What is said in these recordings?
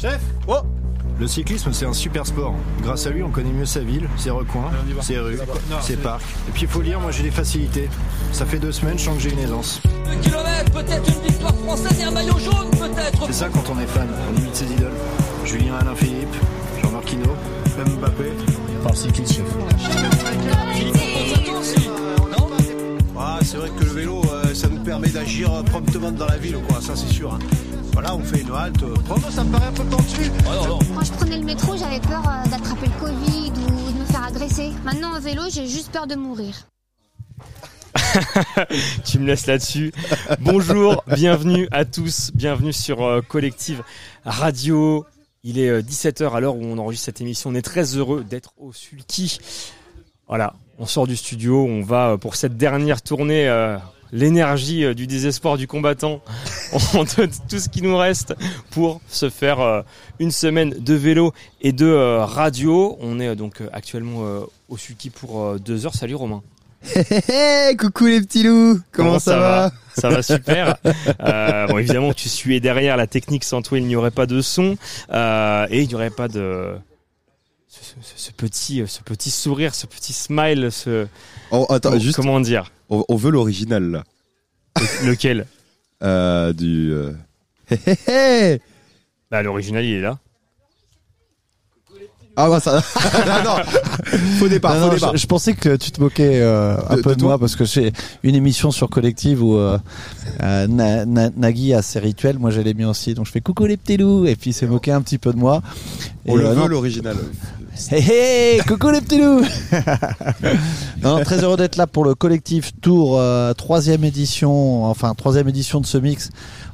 Chef Oh le cyclisme, c'est un super sport. Grâce à lui, on connaît mieux sa ville, ses recoins, ses rues, ses parcs. Et puis, il faut lire, moi j'ai des facilités. Ça fait deux semaines, je sens que j'ai une aisance. Peut-être une victoire française et un maillot jaune, peut-être C'est ça quand on est fan, on imite ses idoles. Julien Alain Philippe, Jean Marquino, même Mbappé. Par cycliste, chef. Ah, c'est vrai que le vélo, euh, ça nous permet d'agir promptement dans la ville, quoi, ça c'est sûr. Voilà, on fait une halte. Promptement, ça me paraît un peu temps dessus. Quand je prenais le métro, j'avais peur euh, d'attraper le Covid ou de me faire agresser. Maintenant, en vélo, j'ai juste peur de mourir. tu me laisses là-dessus. Bonjour, bienvenue à tous, bienvenue sur euh, Collective Radio. Il est 17h à l'heure où on enregistre cette émission. On est très heureux d'être au Sulky. Voilà, on sort du studio, on va euh, pour cette dernière tournée. L'énergie euh, du désespoir du combattant, on donne tout ce qui nous reste pour se faire euh, une semaine de vélo et de euh, radio. On est donc actuellement au Sulky pour deux heures. Salut Romain. Hé hé hé, coucou les petits loups, comment, ça, va, Ça va super. Euh, bon, évidemment, tu suis derrière la technique. Sans toi, il n'y aurait pas de son euh, et il n'y aurait pas de ce, petit, ce petit sourire, ce petit smile, ce Oh, attends, comment, juste, comment dire on, on veut l'original là, lequel euh, du. euh, Hé hé hé. Bah, l'original, il est là. Ah bah ça. non, non. Faux départ, Non, faux non, départ. je, je pensais que tu te moquais euh, un De- peu de moi parce que c'est une émission sur collective où euh, euh, Na- Na- Nagui a ses rituels, moi j'ai les miens aussi, donc je fais coucou les petits loups et puis il s'est moqué un petit peu de moi. On Et, le euh, non, veut l'original. Hé hé, coucou les petits loups Non, très heureux d'être là pour le collectif Tour, euh, troisième édition, enfin troisième édition de ce mix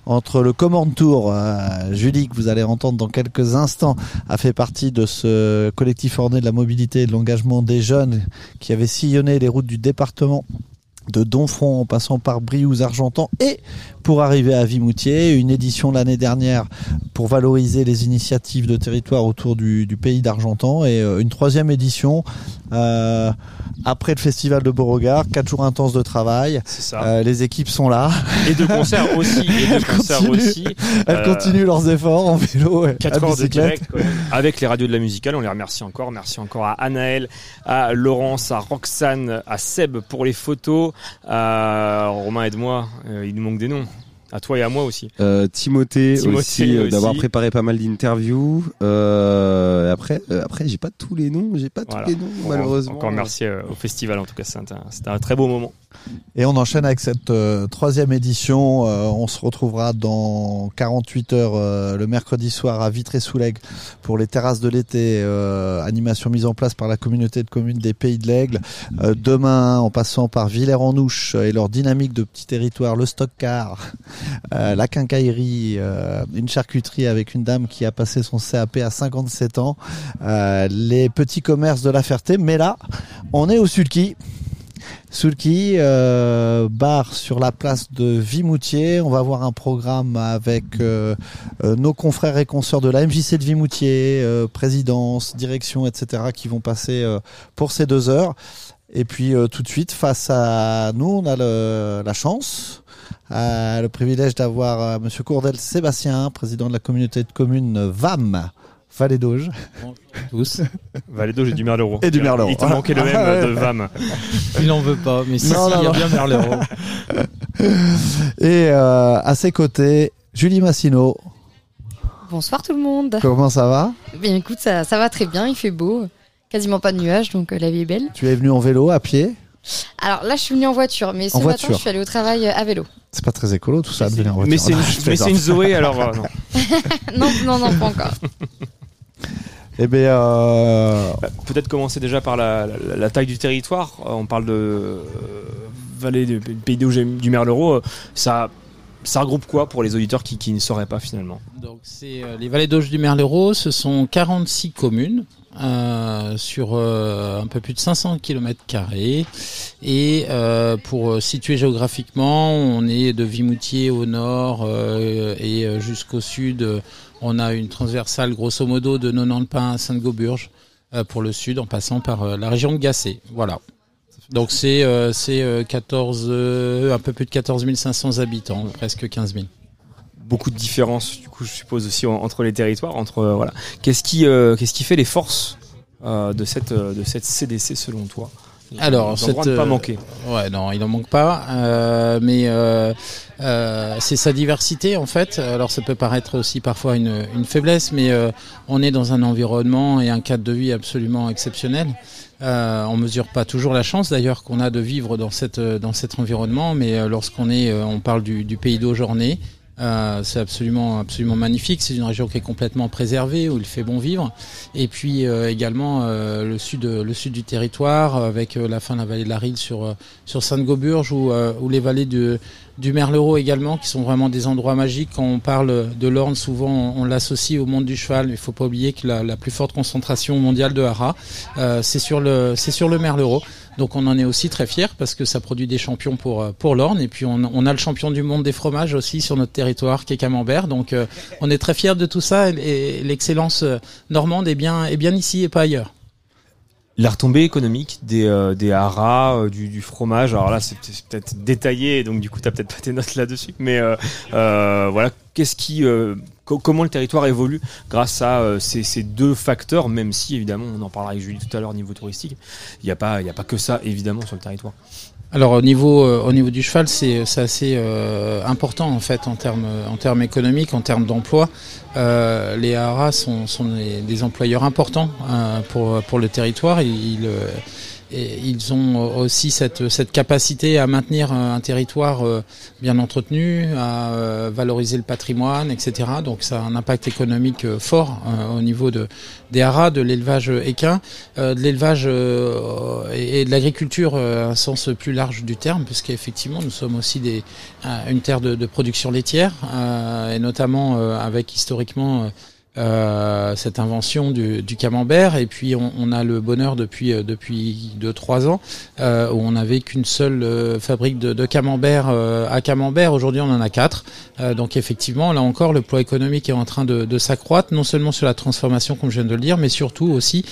entre le Command Tour. euh, Julie, que vous allez entendre dans quelques instants, a fait partie de ce collectif orné de la mobilité et de l'engagement des jeunes qui avait sillonné les routes du département de Donfront en passant par Briouze Argentan et pour arriver à Vimoutier, une édition l'année dernière pour valoriser les initiatives de territoire autour du, du pays d'Argentan et euh, une troisième édition euh, après le festival de Beauregard, quatre jours intenses de travail. C'est ça. Euh, les équipes sont là, Et de concerts aussi. Et de Elle concerts continue. aussi. elles Euh, continuent leurs efforts en vélo, et 4 à heures de direct avec les radios de la musicale. On les remercie encore. Merci encore à Anaël, à Laurence, à Roxane, à Seb pour les photos. À Romain, aide-moi. Il nous manque des noms. À toi et à moi aussi. Euh, Timothée, Timothée aussi, euh, aussi. d'avoir préparé pas mal d'interviews. Euh, après, euh, après, j'ai pas tous les noms, j'ai pas Voilà. tous les noms malheureusement. Encore merci au festival en tout cas. C'était un, c'était un très beau moment. Et on enchaîne avec cette euh, troisième édition. Euh, on se retrouvera dans 48 heures euh, le mercredi soir à Vitré-sous-l'Aigle pour les terrasses de l'été. animation mise en place par la communauté de communes des Pays de l'Aigle. Demain, en passant par Villers-en-Ouche et leur dynamique de petits territoires, le stock car, euh, la quincaillerie, une charcuterie avec une dame qui a passé son CAP à 57 ans, les petits commerces de la Ferté. Mais là, on est au Sulky. Sulky, euh, bar sur la place de Vimoutier. On va avoir un programme avec euh, euh, nos confrères et consoeurs de la MJC de Vimoutier, euh, présidence, direction, etc., qui vont passer pour ces deux heures. Et puis tout de suite, face à nous, on a la chance, le privilège d'avoir Monsieur Courdel Sébastien, président de la communauté de communes VAM, Vallée d'Auge. tous. Valédo, j'ai du Merleau. Et du Merleau. Il te manquait le même Ah, ouais. de VAM. Il en veut pas, mais si, Non, si, non, il y a non. bien Merleau. Et euh, à ses côtés, Julie Massino. Bonsoir tout le monde. Comment ça va? Bien écoute, ça, ça va très bien, il fait beau, quasiment pas de nuages, donc euh, la vie est belle. Tu es venu en vélo, à pied? Alors là, je suis venue en voiture, mais ce En matin, voiture. je suis allée au travail euh, à vélo. C'est pas très écolo tout ça de venir en voiture. Mais c'est une. Zoé alors. euh, non. non, non, non, pas encore. Eh bien, euh, Bah, Peut-être commencer déjà par la, la- la taille du territoire. Euh, on parle de euh, vallée du pays d'Auge du Merleau. Euh, Ça, ça regroupe quoi pour les auditeurs qui, qui ne sauraient pas finalement? Donc c'est euh, les vallées d'Auge du Merleau, ce sont 46 communes euh, sur euh, un peu plus de 500 km carrés et euh, pour situer géographiquement, on est de Vimoutier au nord euh, et jusqu'au sud, euh, on a une transversale grosso modo de Nonanpin à Sainte-Gauburge euh, pour le sud en passant par euh, la région de Gassé. Voilà. Donc c'est euh, c'est 14 un peu plus de 14 500 habitants, presque 15 000. beaucoup de différences, du coup, je suppose aussi en- entre les territoires. Entre voilà, qu'est-ce qui, fait les forces de cette CDC selon toi? Alors, cette, ne pas euh, manquer. Ouais, non, il en manque pas. euh, mais euh, euh, c'est sa diversité en fait. Alors ça peut paraître aussi parfois une, une faiblesse, mais euh, on est dans un environnement et un cadre de vie absolument exceptionnel. Euh, on mesure pas toujours la chance d'ailleurs qu'on a de vivre dans cette dans cet environnement, mais euh, lorsqu'on est, euh, on parle du, du pays d'Aujornay. Euh, c'est absolument absolument magnifique. C'est une région qui est complètement préservée où il fait bon vivre. Et puis euh, également euh, le sud le sud du territoire avec la fin de la vallée de la Rille sur sur Sainte-Gauburge ou les vallées de du Merlereau également qui sont vraiment des endroits magiques. Quand on parle de l'Orne, souvent on, l'associe au monde du cheval. Mais il faut pas oublier que la, la plus forte concentration mondiale de haras, euh, c'est sur le c'est le Merlereau. Donc on en est aussi très fiers parce que ça produit des champions pour euh, pour l'Orne et puis on, a le champion du monde des fromages aussi sur notre territoire qui est Camembert. Donc euh, on est très fiers de tout ça et, et l'excellence normande est bien est bien ici et pas ailleurs. La retombée économique des, euh, des haras, euh, du, fromage. Alors là, c'est peut-être détaillé, donc du coup, tu peut-être pas tes notes là-dessus. Mais euh, voilà, qu'est-ce qui, co- comment le territoire évolue grâce à ces, deux facteurs, même si évidemment, on en parlera avec Julie tout à l'heure au niveau touristique. Il n'y a pas, il a pas que ça évidemment sur le territoire. Alors au niveau euh, au niveau du cheval, c'est assez euh, important en fait en termes en termes économiques, en termes d'emploi. Euh, les haras sont, sont des, employeurs importants euh, pour pour le territoire. Et ils ont aussi cette, cette capacité à maintenir un territoire euh, bien entretenu, à euh, valoriser le patrimoine, etc. Donc ça a un impact économique euh, fort euh, au niveau de, des haras, de l'élevage équin, euh, de l'élevage euh, et, de l'agriculture euh, à un sens plus large du terme, puisqu'effectivement nous sommes aussi des, euh, une terre de, de production laitière, euh, et notamment euh, avec historiquement... euh, cette invention du, du camembert. Et puis on, on a le bonheur depuis euh, depuis deux trois ans euh, où on n'avait qu'une seule euh, fabrique de, de camembert euh, à camembert. Aujourd'hui on en a quatre. Euh, donc effectivement là encore le poids économique est en train de, de s'accroître non seulement sur la transformation comme je viens de le dire mais surtout aussi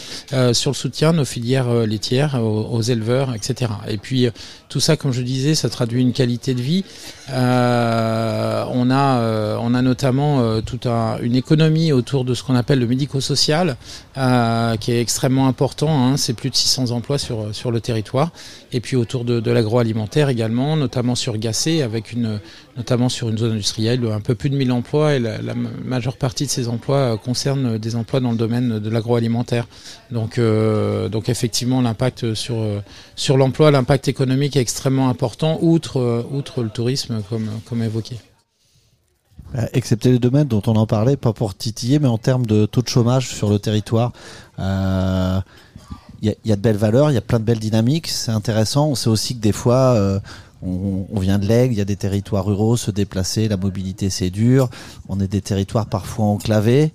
sur le soutien de nos filières laitières aux, aux éleveurs etc et puis tout ça comme je disais ça traduit une qualité de vie. On a on a notamment toute un- une économie autour de ce qu'on appelle le médico-social euh, qui est extrêmement important hein, c'est plus de 600 emplois sur sur le territoire. Et puis autour de, l'agroalimentaire également notamment sur Gassé avec une notamment sur une zone industrielle un peu plus de 1000 emplois. Et la, majeure partie de ces emplois euh, concernent des emplois dans le domaine de l'agroalimentaire. Donc euh, donc effectivement l'impact sur euh, sur l'emploi l'impact économique est extrêmement important outre euh, outre le tourisme comme comme évoqué. Euh, excepté les domaines dont on en parlait, pas pour titiller, mais en termes de taux de chômage sur le territoire. euh, Il y, a, il y a de belles valeurs, il y a plein de belles dynamiques, c'est intéressant. On sait aussi que des fois, euh, on, vient de l'aigle, il y a des territoires ruraux, se déplacer, la mobilité c'est dur. On est des territoires parfois enclavés.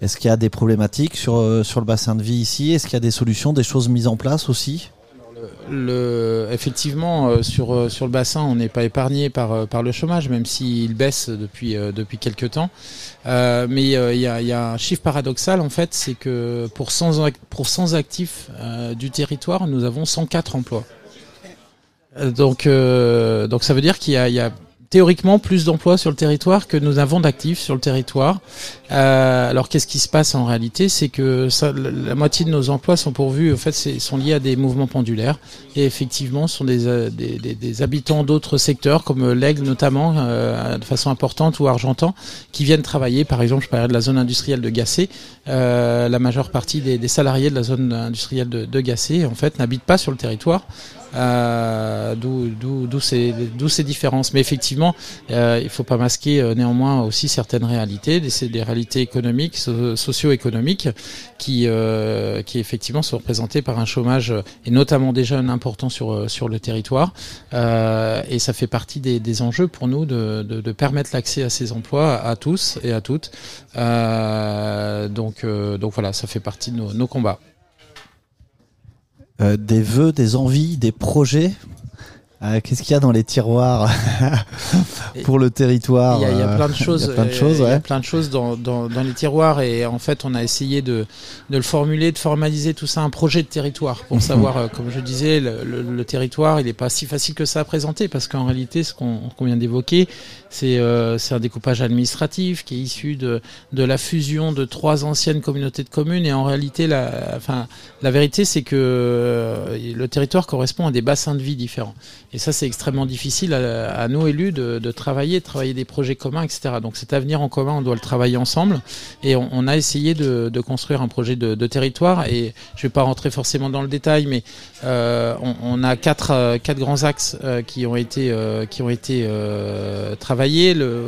Est-ce qu'il y a des problématiques euh, sur le bassin de vie ici? Est-ce qu'il y a des solutions, des choses mises en place aussi? Effectivement, euh, sur, euh, sur le bassin, on n'est pas épargné par, euh, par le chômage, même s'il baisse depuis, depuis quelques temps. Mais il y, a, un chiffre paradoxal, en fait, c'est que pour 100, ac- pour 100 actifs du territoire, nous avons 104 emplois. Donc, donc ça veut dire qu'il y a théoriquement plus d'emplois sur le territoire que nous avons d'actifs sur le territoire. Euh, alors qu'est-ce qui se passe en réalité? C'est que la, moitié de nos emplois sont pourvus, en fait, sont liés à des mouvements pendulaires et effectivement ce sont des, euh, habitants d'autres secteurs comme l'Aigle notamment euh, de façon importante ou Argentan qui viennent travailler. Par exemple, je parlais de la zone industrielle de. Euh, la majeure partie des, salariés de la zone industrielle de, de en fait n'habitent pas sur le territoire. Euh, d'où ces différences. Mais effectivement euh, il faut pas masquer euh, néanmoins aussi certaines réalités des, des réalités économiques so- socio-économiques qui effectivement sont représentées par un chômage et notamment des jeunes important sur le territoire. Et ça fait partie des, enjeux pour nous de, permettre l'accès à ces emplois à tous et à toutes. Donc voilà ça fait partie de nos combats Euh, Des vœux, des envies, des projets Euh, Qu'est-ce qu'il y a dans les tiroirs pour le territoire Il y, a, il y a plein de choses. Il y a plein de choses, ouais. plein de choses dans, dans, dans les tiroirs et en fait on a essayé de, de le formuler, de formaliser tout ça un projet de territoire pour savoir, euh, comme je disais, le, le- le territoire il n'est pas si facile que ça à présenter parce qu'en réalité ce qu'on qu'on vient d'évoquer C'est euh, un découpage administratif qui est issu de, de la fusion de trois anciennes communautés de communes. Et en réalité, la, enfin, la vérité, c'est que euh, le territoire correspond à des bassins de vie différents. Et ça, c'est extrêmement difficile à, à nous élus de, de travailler, de travailler des projets communs, etc. Donc cet avenir en commun, on doit le travailler ensemble. Et on, on a essayé de, de construire un projet de, de territoire. Et je vais pas rentrer forcément dans le détail, mais euh, on, on a quatre, euh, quatre grands axes euh, qui ont été, qui ont été euh,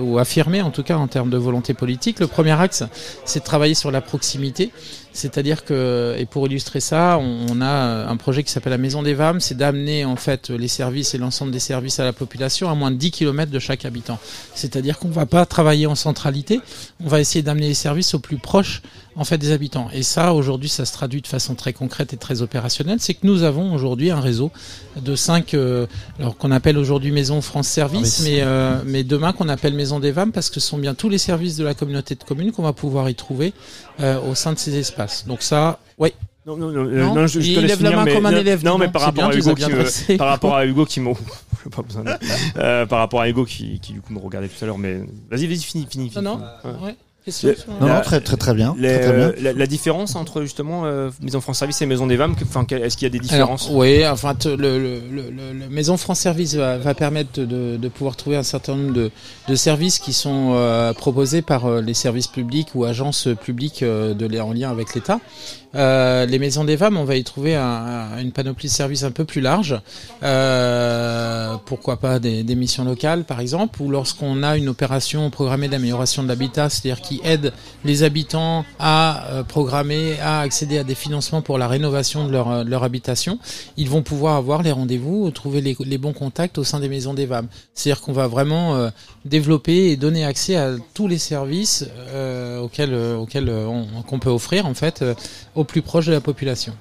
ou affirmés, en tout cas en termes de volonté politique. Le premier axe, c'est de travailler sur la proximité. C'est-à-dire que, et pour illustrer ça, on, on a un projet qui s'appelle la Maison des VAM, c'est d'amener en fait les services et l'ensemble des services à la population à moins de 10 km de chaque habitant. C'est-à-dire qu'on ne va pas travailler en centralité, on va essayer d'amener les services au plus proche en fait des habitants. Et ça, aujourd'hui, ça se traduit de façon très concrète et très opérationnelle. C'est que nous avons aujourd'hui un réseau de cinq, euh, alors qu'on appelle aujourd'hui Maison France Service, Ah mais, euh, mais demain qu'on appelle Maison des VAM parce que ce sont bien tous les services de la communauté de communes qu'on va pouvoir y trouver euh, au sein de ces espaces. Donc ça, oui. Non, non, non, Non, non, je, je il te laisse lève la main mais, comme un non, élève, Non, mais par rapport bien, qui me- par rapport à Hugo qui me, pas besoin de- euh, par rapport à Hugo qui, qui du coup me regardait tout à l'heure, mais vas-y, vas-y, finis, finis. Non, finis. non. Ouais. Ouais. Question Le- sur- Non, La- non, très, très, très bien. Les, très, très bien. euh, la, la différence entre justement euh, Maison France Service et Maison des VAM, que- enfin, que- est-ce qu'il y a des Alors, différences? oui, enfin, te- le, le, le, Maison France Service va, va permettre de, de pouvoir trouver un certain nombre de, de services qui sont euh, proposés par euh, les services publics ou agences publiques euh, de, en lien avec l'État. Euh, les maisons des femmes, on va y trouver un- un- une panoplie de services un peu plus large. Euh, pourquoi pas des, missions locales, par exemple, ou lorsqu'on a une opération programmée d'amélioration de l'habitat, c'est-à-dire qui aide les habitants à euh, programmer, à accéder à des financements pour la rénovation de leur, habitation, ils vont pouvoir avoir les rendez-vous, trouver les, bons contacts au sein des maisons des VAM. C'est-à-dire qu'on va vraiment développer et donner accès à tous les services euh, auxquels, euh, euh, on- qu'on peut offrir en fait au plus proche de la population.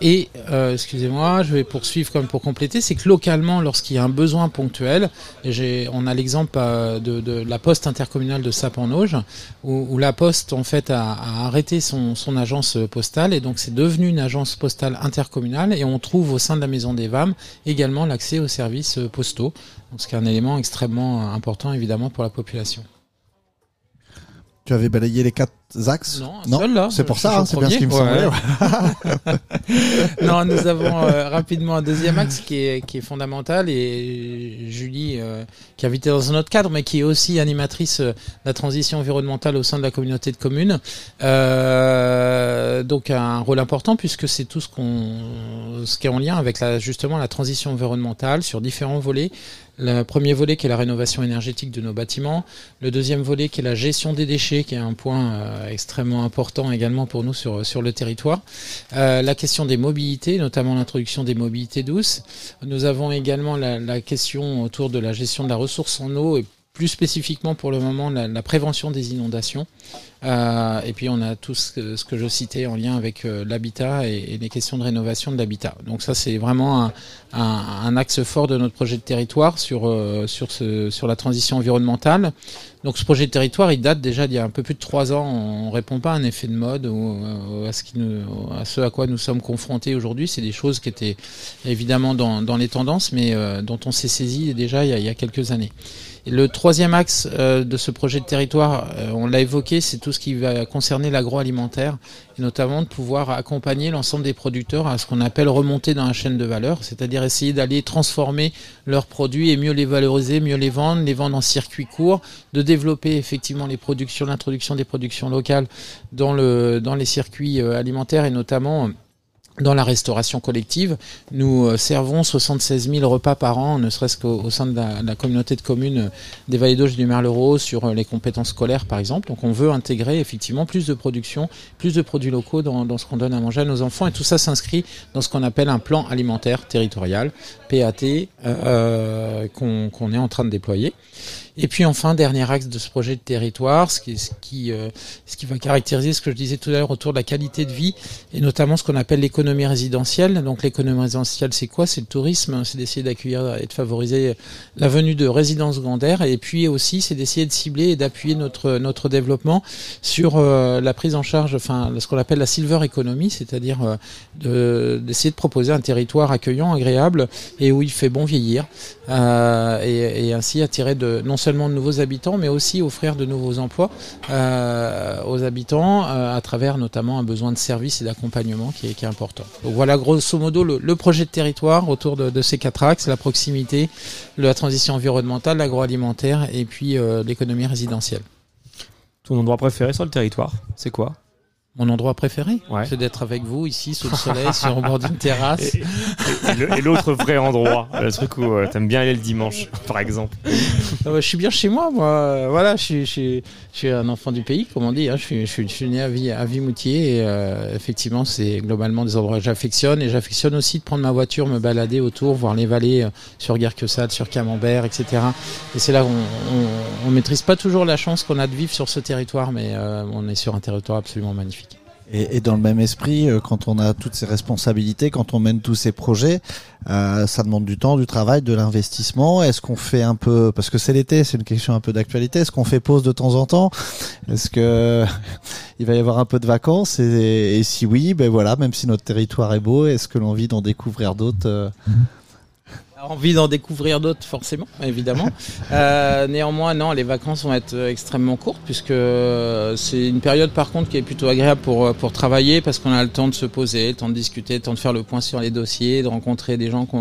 Et, excusez-moi, je vais poursuivre comme pour compléter, c'est que localement, lorsqu'il y a un besoin ponctuel, on a l'exemple de, la poste intercommunale de Sapan-Auge, où, où la poste en fait a, arrêté son, agence postale, et donc c'est devenu une agence postale intercommunale, et on trouve au sein de la maison des VAM également l'accès aux services postaux, ce qui est un élément extrêmement important évidemment pour la population. Tu avais balayé les quatre axes Non, seul, là. C'est pour ça, hein, c'est bien ce qui me semblait. Ouais. non, nous avons euh, rapidement un deuxième axe qui est, qui est fondamental et Julie, euh, qui est invitée dans un autre cadre, mais qui est aussi animatrice de la transition environnementale au sein de la communauté de communes. Euh, donc un rôle important puisque c'est tout ce qu'on, ce qui est en lien avec la, justement la transition environnementale sur différents volets. Le premier volet qui est la rénovation énergétique de nos bâtiments, le deuxième volet qui est la gestion des déchets, qui est un point euh, extrêmement important également pour nous sur, sur le territoire. Euh, la question des mobilités, notamment l'introduction des mobilités douces. Nous avons également la, la question autour de la gestion de la ressource en eau plus spécifiquement pour le moment la, la prévention des inondations. Euh, et puis on a tout ce que, ce que je citais en lien avec euh, l'habitat et, et les questions de rénovation de l'habitat. Donc ça c'est vraiment un, un, un axe fort de notre projet de territoire sur, euh, sur, ce, sur la transition environnementale. Donc ce projet de territoire, il date déjà d'il y a un peu plus de trois ans. On répond pas à un effet de mode ou euh, à ce, qui nous, à ce à quoi nous sommes confrontés aujourd'hui. C'est des choses qui étaient évidemment dans, dans les tendances, mais euh, dont on s'est saisi déjà il y, a, il y a quelques années. Le troisième axe euh, de ce projet de territoire, euh, on l'a évoqué, c'est tout ce qui va concerner l'agroalimentaire, et notamment de pouvoir accompagner l'ensemble des producteurs à ce qu'on appelle remonter dans la chaîne de valeur, c'est-à-dire essayer d'aller transformer leurs produits et mieux les valoriser, mieux les vendre, les vendre en circuit court, de développer effectivement les productions, l'introduction des productions locales dans, le, dans les circuits euh, alimentaires et notamment dans la restauration collective, nous euh, servons 76 000 repas par an, ne serait-ce qu'au au sein de la, communauté de communes euh, des Vallées d'Auge du Merleau sur euh, les compétences scolaires, par exemple. Donc, on veut intégrer effectivement plus de production, plus de produits locaux dans, ce qu'on donne à manger à nos enfants, et tout ça s'inscrit dans ce qu'on appelle un plan alimentaire territorial, PAT, euh, qu'on est en train de déployer. Et puis enfin, dernier axe de ce projet de territoire, ce qui, ce qui, euh, ce qui va caractériser ce que je disais tout à l'heure autour de la qualité de vie et notamment ce qu'on appelle l'économie résidentielle. Donc l'économie résidentielle, c'est quoi? C'est le tourisme, c'est d'essayer d'accueillir et de favoriser la venue de résidences secondaires et puis aussi c'est d'essayer de cibler et d'appuyer notre notre développement sur euh, la prise en charge, enfin ce qu'on appelle la silver economy, c'est-à-dire euh, de d'essayer de proposer un territoire accueillant, agréable et où il fait bon vieillir euh, et, et, ainsi attirer de non seulement de nouveaux habitants mais aussi offrir de nouveaux emplois euh, aux habitants euh, à travers notamment un besoin de services et d'accompagnement qui qui est important. Donc voilà grosso modo le, le projet de territoire autour de, de, ces quatre axes la proximité, la transition environnementale, l'agroalimentaire et puis euh, l'économie résidentielle. Ton endroit préféré sur le territoire, c'est quoi? Mon endroit préféré, ouais. c'est d'être avec vous ici sous le soleil sur le bord d'une terrasse. Et, et, et l'autre vrai endroit, le truc où euh, t'aimes bien aller le dimanche, par exemple. je suis bien chez moi, moi. Voilà, je suis, je suis, je suis un enfant du pays, comme on dit. Hein. Je, suis, je, suis, né à, à Vimoutier et euh, effectivement, c'est globalement des endroits que j'affectionne et j'affectionne aussi de prendre ma voiture, me balader autour, voir les vallées euh, sur Guerquesade, sur Camembert, etc. Et c'est là qu'on on, on, maîtrise pas toujours la chance qu'on a de vivre sur ce territoire, mais on est sur un territoire absolument magnifique. Et, et, dans le même esprit, euh, quand on a toutes ces responsabilités, quand on mène tous ces projets, euh, ça demande du temps, du travail, de l'investissement. Est-ce qu'on fait un peu, parce que c'est l'été, c'est une question un peu d'actualité. Est-ce qu'on fait pause de temps en temps? Est-ce que il va y avoir un peu de vacances? Et, si oui, ben voilà, même si notre territoire est beau, est-ce que l'on vit d'en découvrir d'autres euh... envie d'en découvrir d'autres forcément évidemment. Euh, néanmoins non les vacances vont être extrêmement courtes puisque c'est une période par contre qui est plutôt agréable pour pour travailler parce qu'on a le temps de se poser le temps de discuter le temps de faire le point sur les dossiers de rencontrer des gens qu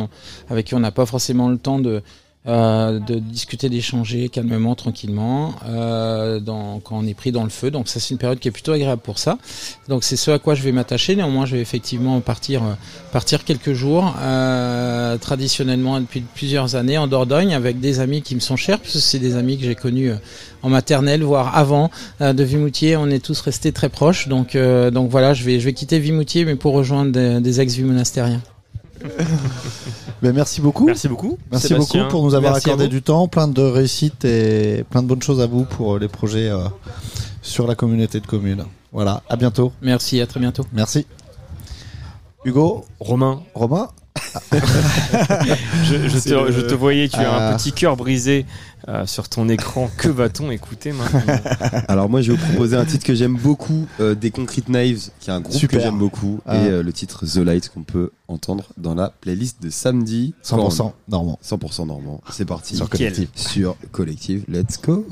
avec qui on n'a pas forcément le temps de euh, de discuter, d'échanger calmement, tranquillement, euh, dans, quand on est pris dans le feu. Donc ça, c'est une période qui est plutôt agréable pour ça. Donc c'est ce à quoi je vais m'attacher. Néanmoins, je vais effectivement partir, partir quelques jours, euh, traditionnellement depuis plusieurs années en Dordogne, avec des amis qui me sont chers, parce que c'est des amis que j'ai connus en maternelle, voire avant euh, de Vimoutier. On est tous restés très proches. Donc, euh, donc voilà, je vais, je vais quitter Vimoutier, mais pour rejoindre des, des ex-vimonastériens. Mais merci beaucoup. Merci beaucoup. Merci Sébastien. beaucoup pour nous avoir Merci accordé du temps. Plein de réussites et plein de bonnes choses à vous pour les projets euh, sur la communauté de communes. Voilà. À bientôt. Merci. À très bientôt. Merci. Hugo. Romain. Romain. je, je, te, je, te, voyais, tu as un petit cœur brisé euh, sur ton écran. Que va-t-on écouter maintenant Alors moi, je vais vous proposer un titre que j'aime beaucoup, euh, des Concrete Knives, qui est un groupe Super. que j'aime beaucoup, Ah. et euh, le titre The Light qu'on peut entendre dans la playlist de samedi. 100% normand. 100% normand. C'est parti. Sur Collective. Sur Collective. Let's go.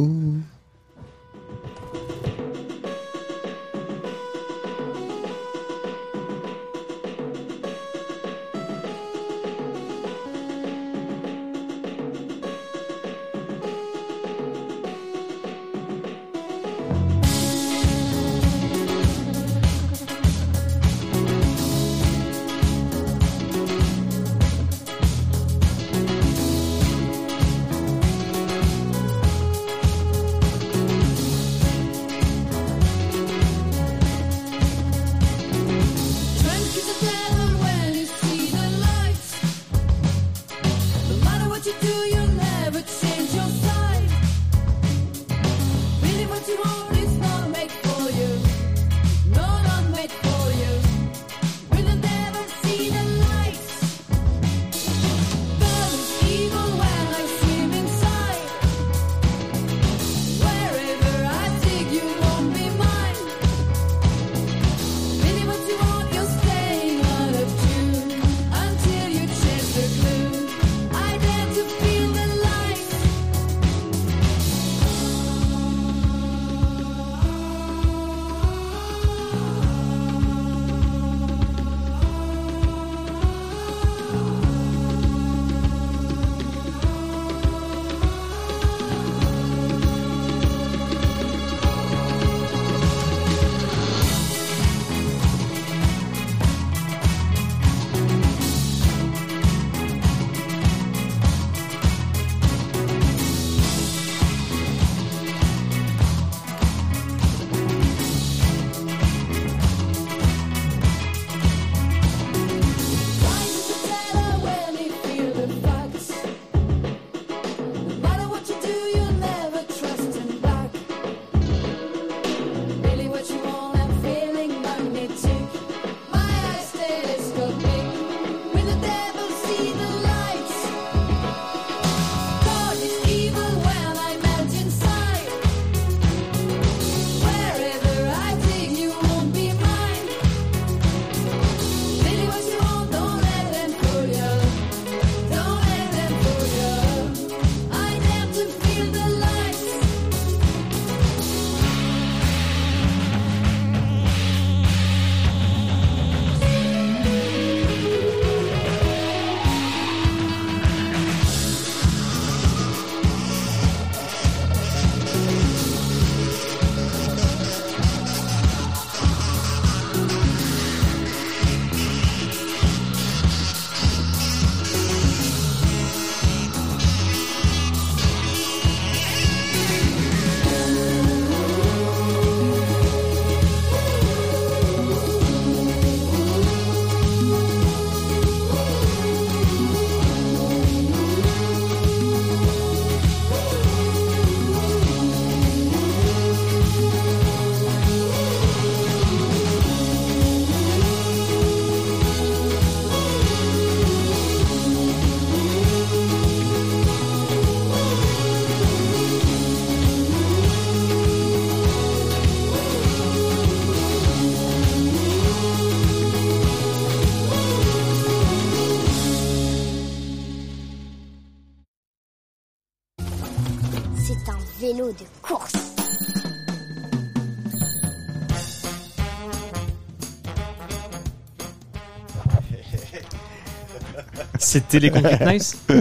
C'était les Concrete Knives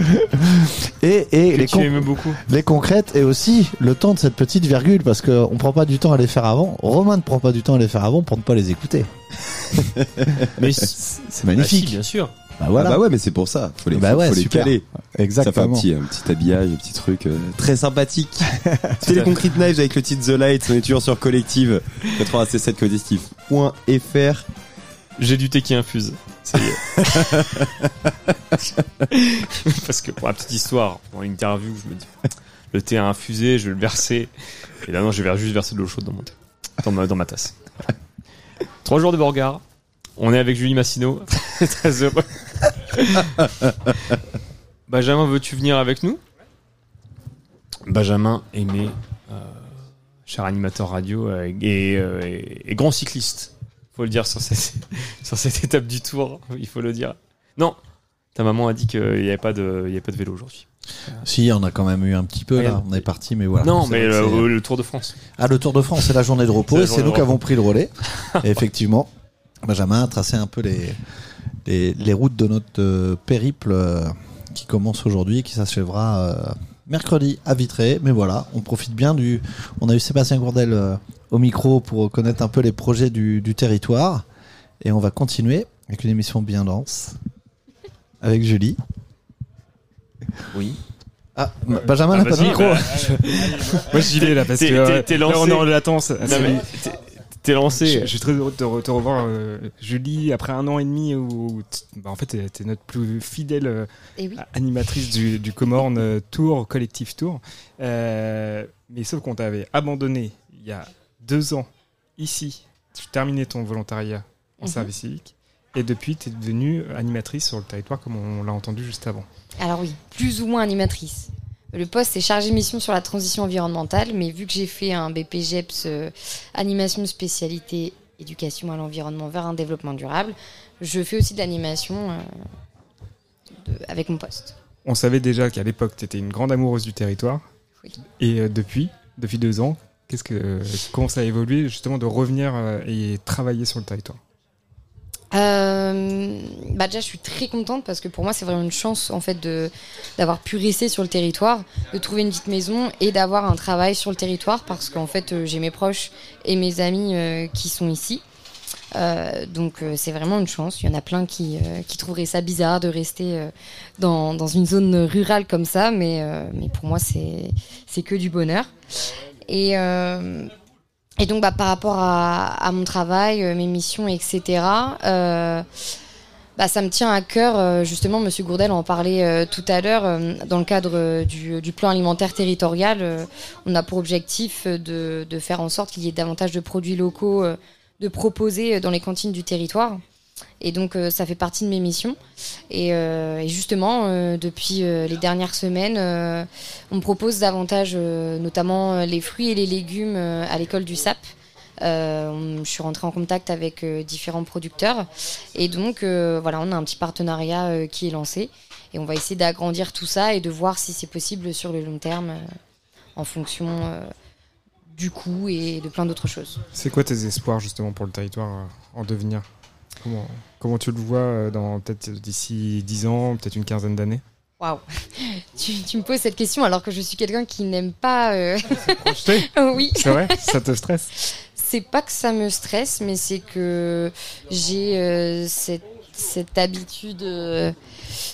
Et, et que les, tu con- aimes beaucoup. les concrètes et aussi le temps de cette petite virgule parce qu'on prend pas du temps à les faire avant. Romain ne prend pas du temps à les faire avant pour ne pas les écouter. Mais C'est magnifique. Bah si, bien sûr. Bah voilà. Ah bah ouais, mais c'est pour ça. Faut les, Bah faut, ouais, faut les super. caler. Ça fait un Exactement. petit, un petit habillage, un petit truc euh, très sympathique. C'était les Concrete Knives avec le titre The Light. On est toujours sur Collective 87 collective.fr. J'ai du thé qui infuse. Parce que pour la petite histoire, pour une interview, je me dis, le thé a infusé, je vais le verser. Et là, non, je vais juste verser de l'eau chaude dans mon thé. Dans ma, dans ma tasse. Trois jours de Borgard. On est avec Julie Massino. Très heureux. Benjamin, veux-tu venir avec nous? Benjamin aimé, euh, cher animateur radio euh, et, euh, et- et grand cycliste. Faut le dire sur cette, sur cette étape du tour, il faut le dire. Non, ta maman a dit qu'il n'y avait pas de, il y avait pas de vélo aujourd'hui. Si, on a quand même eu un petit peu là. On est parti, mais voilà. non, mais le, Tour de France. Ah, le Tour de France, c'est la journée de repos C'est nous qui avons pris le relais. Et effectivement, Benjamin a tracé un peu les, les, les routes de notre euh, périple euh, qui commence aujourd'hui et qui s'achèvera euh, mercredi à Vitré. Mais voilà, on profite bien du. On a eu Sébastien Gourdel euh, au micro pour connaître un peu les projets du, du territoire. Et on va continuer avec une émission bien dense avec Julie. Oui. Ah, Benjamin Ah, n'a pas de micro. bah, Moi j'y vais là parce que T'es- euh, là, on lancé. est en latence. Mais t'es- lancé. Je, je suis très heureux de te, re- te revoir, euh, Julie, après un an et demi où, bah, en fait, t'es notre plus fidèle euh, Et oui. animatrice du, du Comorn euh, Tour, Collectif Tour. Euh, mais sauf qu'on t'avait abandonné il y a deux ans ici. Tu terminais ton volontariat en Mhm. service civique. Et depuis, tu es devenue animatrice sur le territoire comme on l'a entendu juste avant. Alors oui, plus ou moins animatrice. Le poste est chargé mission sur la transition environnementale, mais vu que j'ai fait un BPGEPS euh, animation spécialité éducation à l'environnement vers un développement durable, je fais aussi de l'animation euh, avec mon poste. On savait déjà qu'à l'époque, tu étais une grande amoureuse du territoire. Oui. Et euh, depuis, depuis deux ans, qu'est-ce que, comment ça a évolué justement de revenir euh, et travailler sur le territoire Euh, bah déjà, je suis très contente parce que pour moi, c'est vraiment une chance en fait de d'avoir pu rester sur le territoire, de trouver une petite maison et d'avoir un travail sur le territoire parce qu'en fait, euh, j'ai mes proches et mes amis euh, qui sont ici. Euh, donc euh, c'est vraiment une chance. Il y en a plein qui, euh, trouveraient ça bizarre de rester dans, une zone rurale comme ça, mais, pour moi c'est que du bonheur. Et, donc bah, par rapport à, mon travail, mes missions, etc., bah, ça me tient à cœur, justement, Monsieur Gourdel en parlait tout à l'heure, dans le cadre du, plan alimentaire territorial, on a pour objectif de, faire en sorte qu'il y ait davantage de produits locaux de proposer dans les cantines du territoire. Et donc euh, ça fait partie de mes missions. Et, euh, justement, euh, depuis euh, les dernières semaines, euh, on me propose davantage, euh, notamment euh, les fruits et les légumes euh, à l'école du SAP. Euh, je suis rentrée en contact avec euh, différents producteurs. Et donc, euh, voilà, on a un petit partenariat euh, qui est lancé. Et on va essayer d'agrandir tout ça et de voir si c'est possible sur le long terme, euh, en fonction euh, du coût et de plein d'autres choses. C'est quoi tes espoirs justement pour le territoire euh, en devenir? Comment, comment tu le vois euh, dans peut-être d'ici 10 ans, peut-être une quinzaine d'années? Waouh tu, tu me poses cette question alors que je suis quelqu'un qui n'aime pas. euh, oui. C'est vrai Ça te stresse? C'est pas que ça me stresse, mais c'est que j'ai euh, cette, cette habitude euh,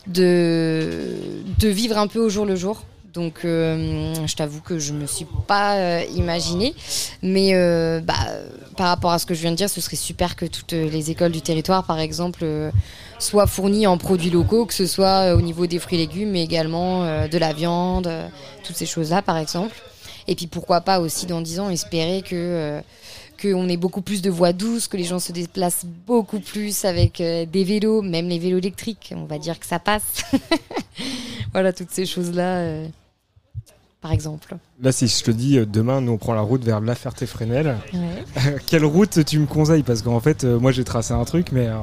de, de vivre un peu au jour le jour. Donc, euh, je t'avoue que je me suis pas euh, imaginé, mais euh, bah, par rapport à ce que je viens de dire, ce serait super que toutes les écoles du territoire, par exemple, soient fournies en produits locaux, que ce soit au niveau des fruits et légumes, mais également de la viande, toutes ces choses-là, par exemple. Et puis pourquoi pas aussi dans 10 ans espérer que qu'on ait beaucoup plus de voies douces, que les gens se déplacent beaucoup plus avec des vélos, même les vélos électriques, on va dire que ça passe. voilà, toutes ces choses-là, par exemple. Là, si je te dis euh, demain, nous on prend la route vers La Ferté-Fresnel, Ouais. quelle route tu me conseilles? Parce qu'en fait, euh, moi j'ai tracé un truc, mais euh,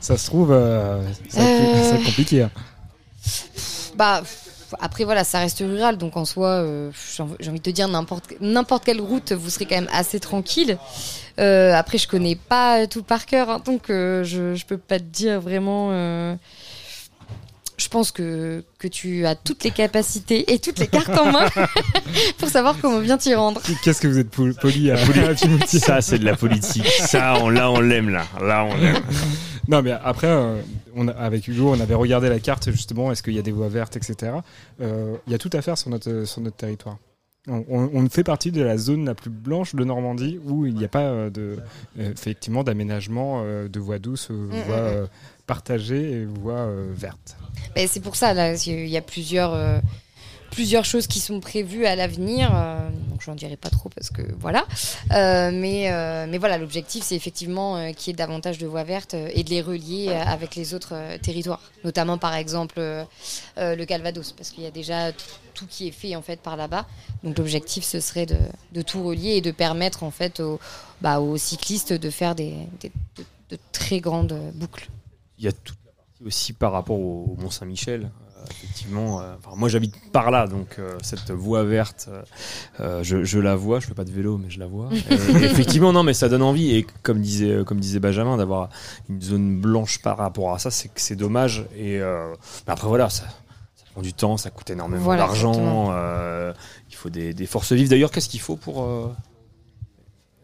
ça se trouve, euh, ça, Euh. ça va être compliqué. hein. Bah, après voilà, ça reste rural, donc en soi, j'ai envie de te dire n'importe quelle route, vous serez quand même assez tranquille. Après, je connais pas tout par cœur, hein, donc je je peux pas te dire vraiment. Je pense que, que tu as toutes les capacités et toutes les cartes en main pour savoir comment bien t'y rendre. Qu'est-ce que vous êtes poli- à, à Ça, c'est de la politique. Ça, on, là, on l'aime, là. Là, on l'aime. Non, mais après, euh, on a- avec Hugo, on avait regardé la carte justement. Est-ce qu'il y a des voies vertes, etc. Euh, Il y a tout à faire sur notre sur notre territoire. On, on- on fait partie de la zone la plus blanche de Normandie où il n'y a pas euh, de effectivement d'aménagement de voies douces, euh, Mm, voies partagées et voies euh, vertes. Ben, c'est pour ça, là, il y a plusieurs, euh, plusieurs choses qui sont prévues à l'avenir. euh, donc, j'en dirai pas trop parce que voilà. Euh, mais, mais voilà, l'objectif, c'est effectivement qu'il y ait davantage de voies vertes et de les relier avec les autres territoires. Notamment, par exemple, le Calvados, parce qu'il y a déjà tout, qui est fait en fait par là-bas. Donc, l'objectif, ce serait de, tout relier et de permettre en fait aux, bah, cyclistes de faire des, des- de- de très grandes boucles. Il y a toute la partie aussi par rapport au Mont Saint-Michel. Euh, effectivement, euh, enfin, moi j'habite par là, donc euh, cette voie verte, euh, je, je la vois. Je fais pas de vélo, mais je la vois. Et, effectivement, non, mais ça donne envie. Et comme disait, comme disait Benjamin, d'avoir une zone blanche par rapport à ça, c'est que c'est dommage. Et mais après voilà, ça, ça prend du temps, ça coûte énormément Voilà, d'argent. il faut des, des forces vives. D'ailleurs, qu'est-ce qu'il faut pour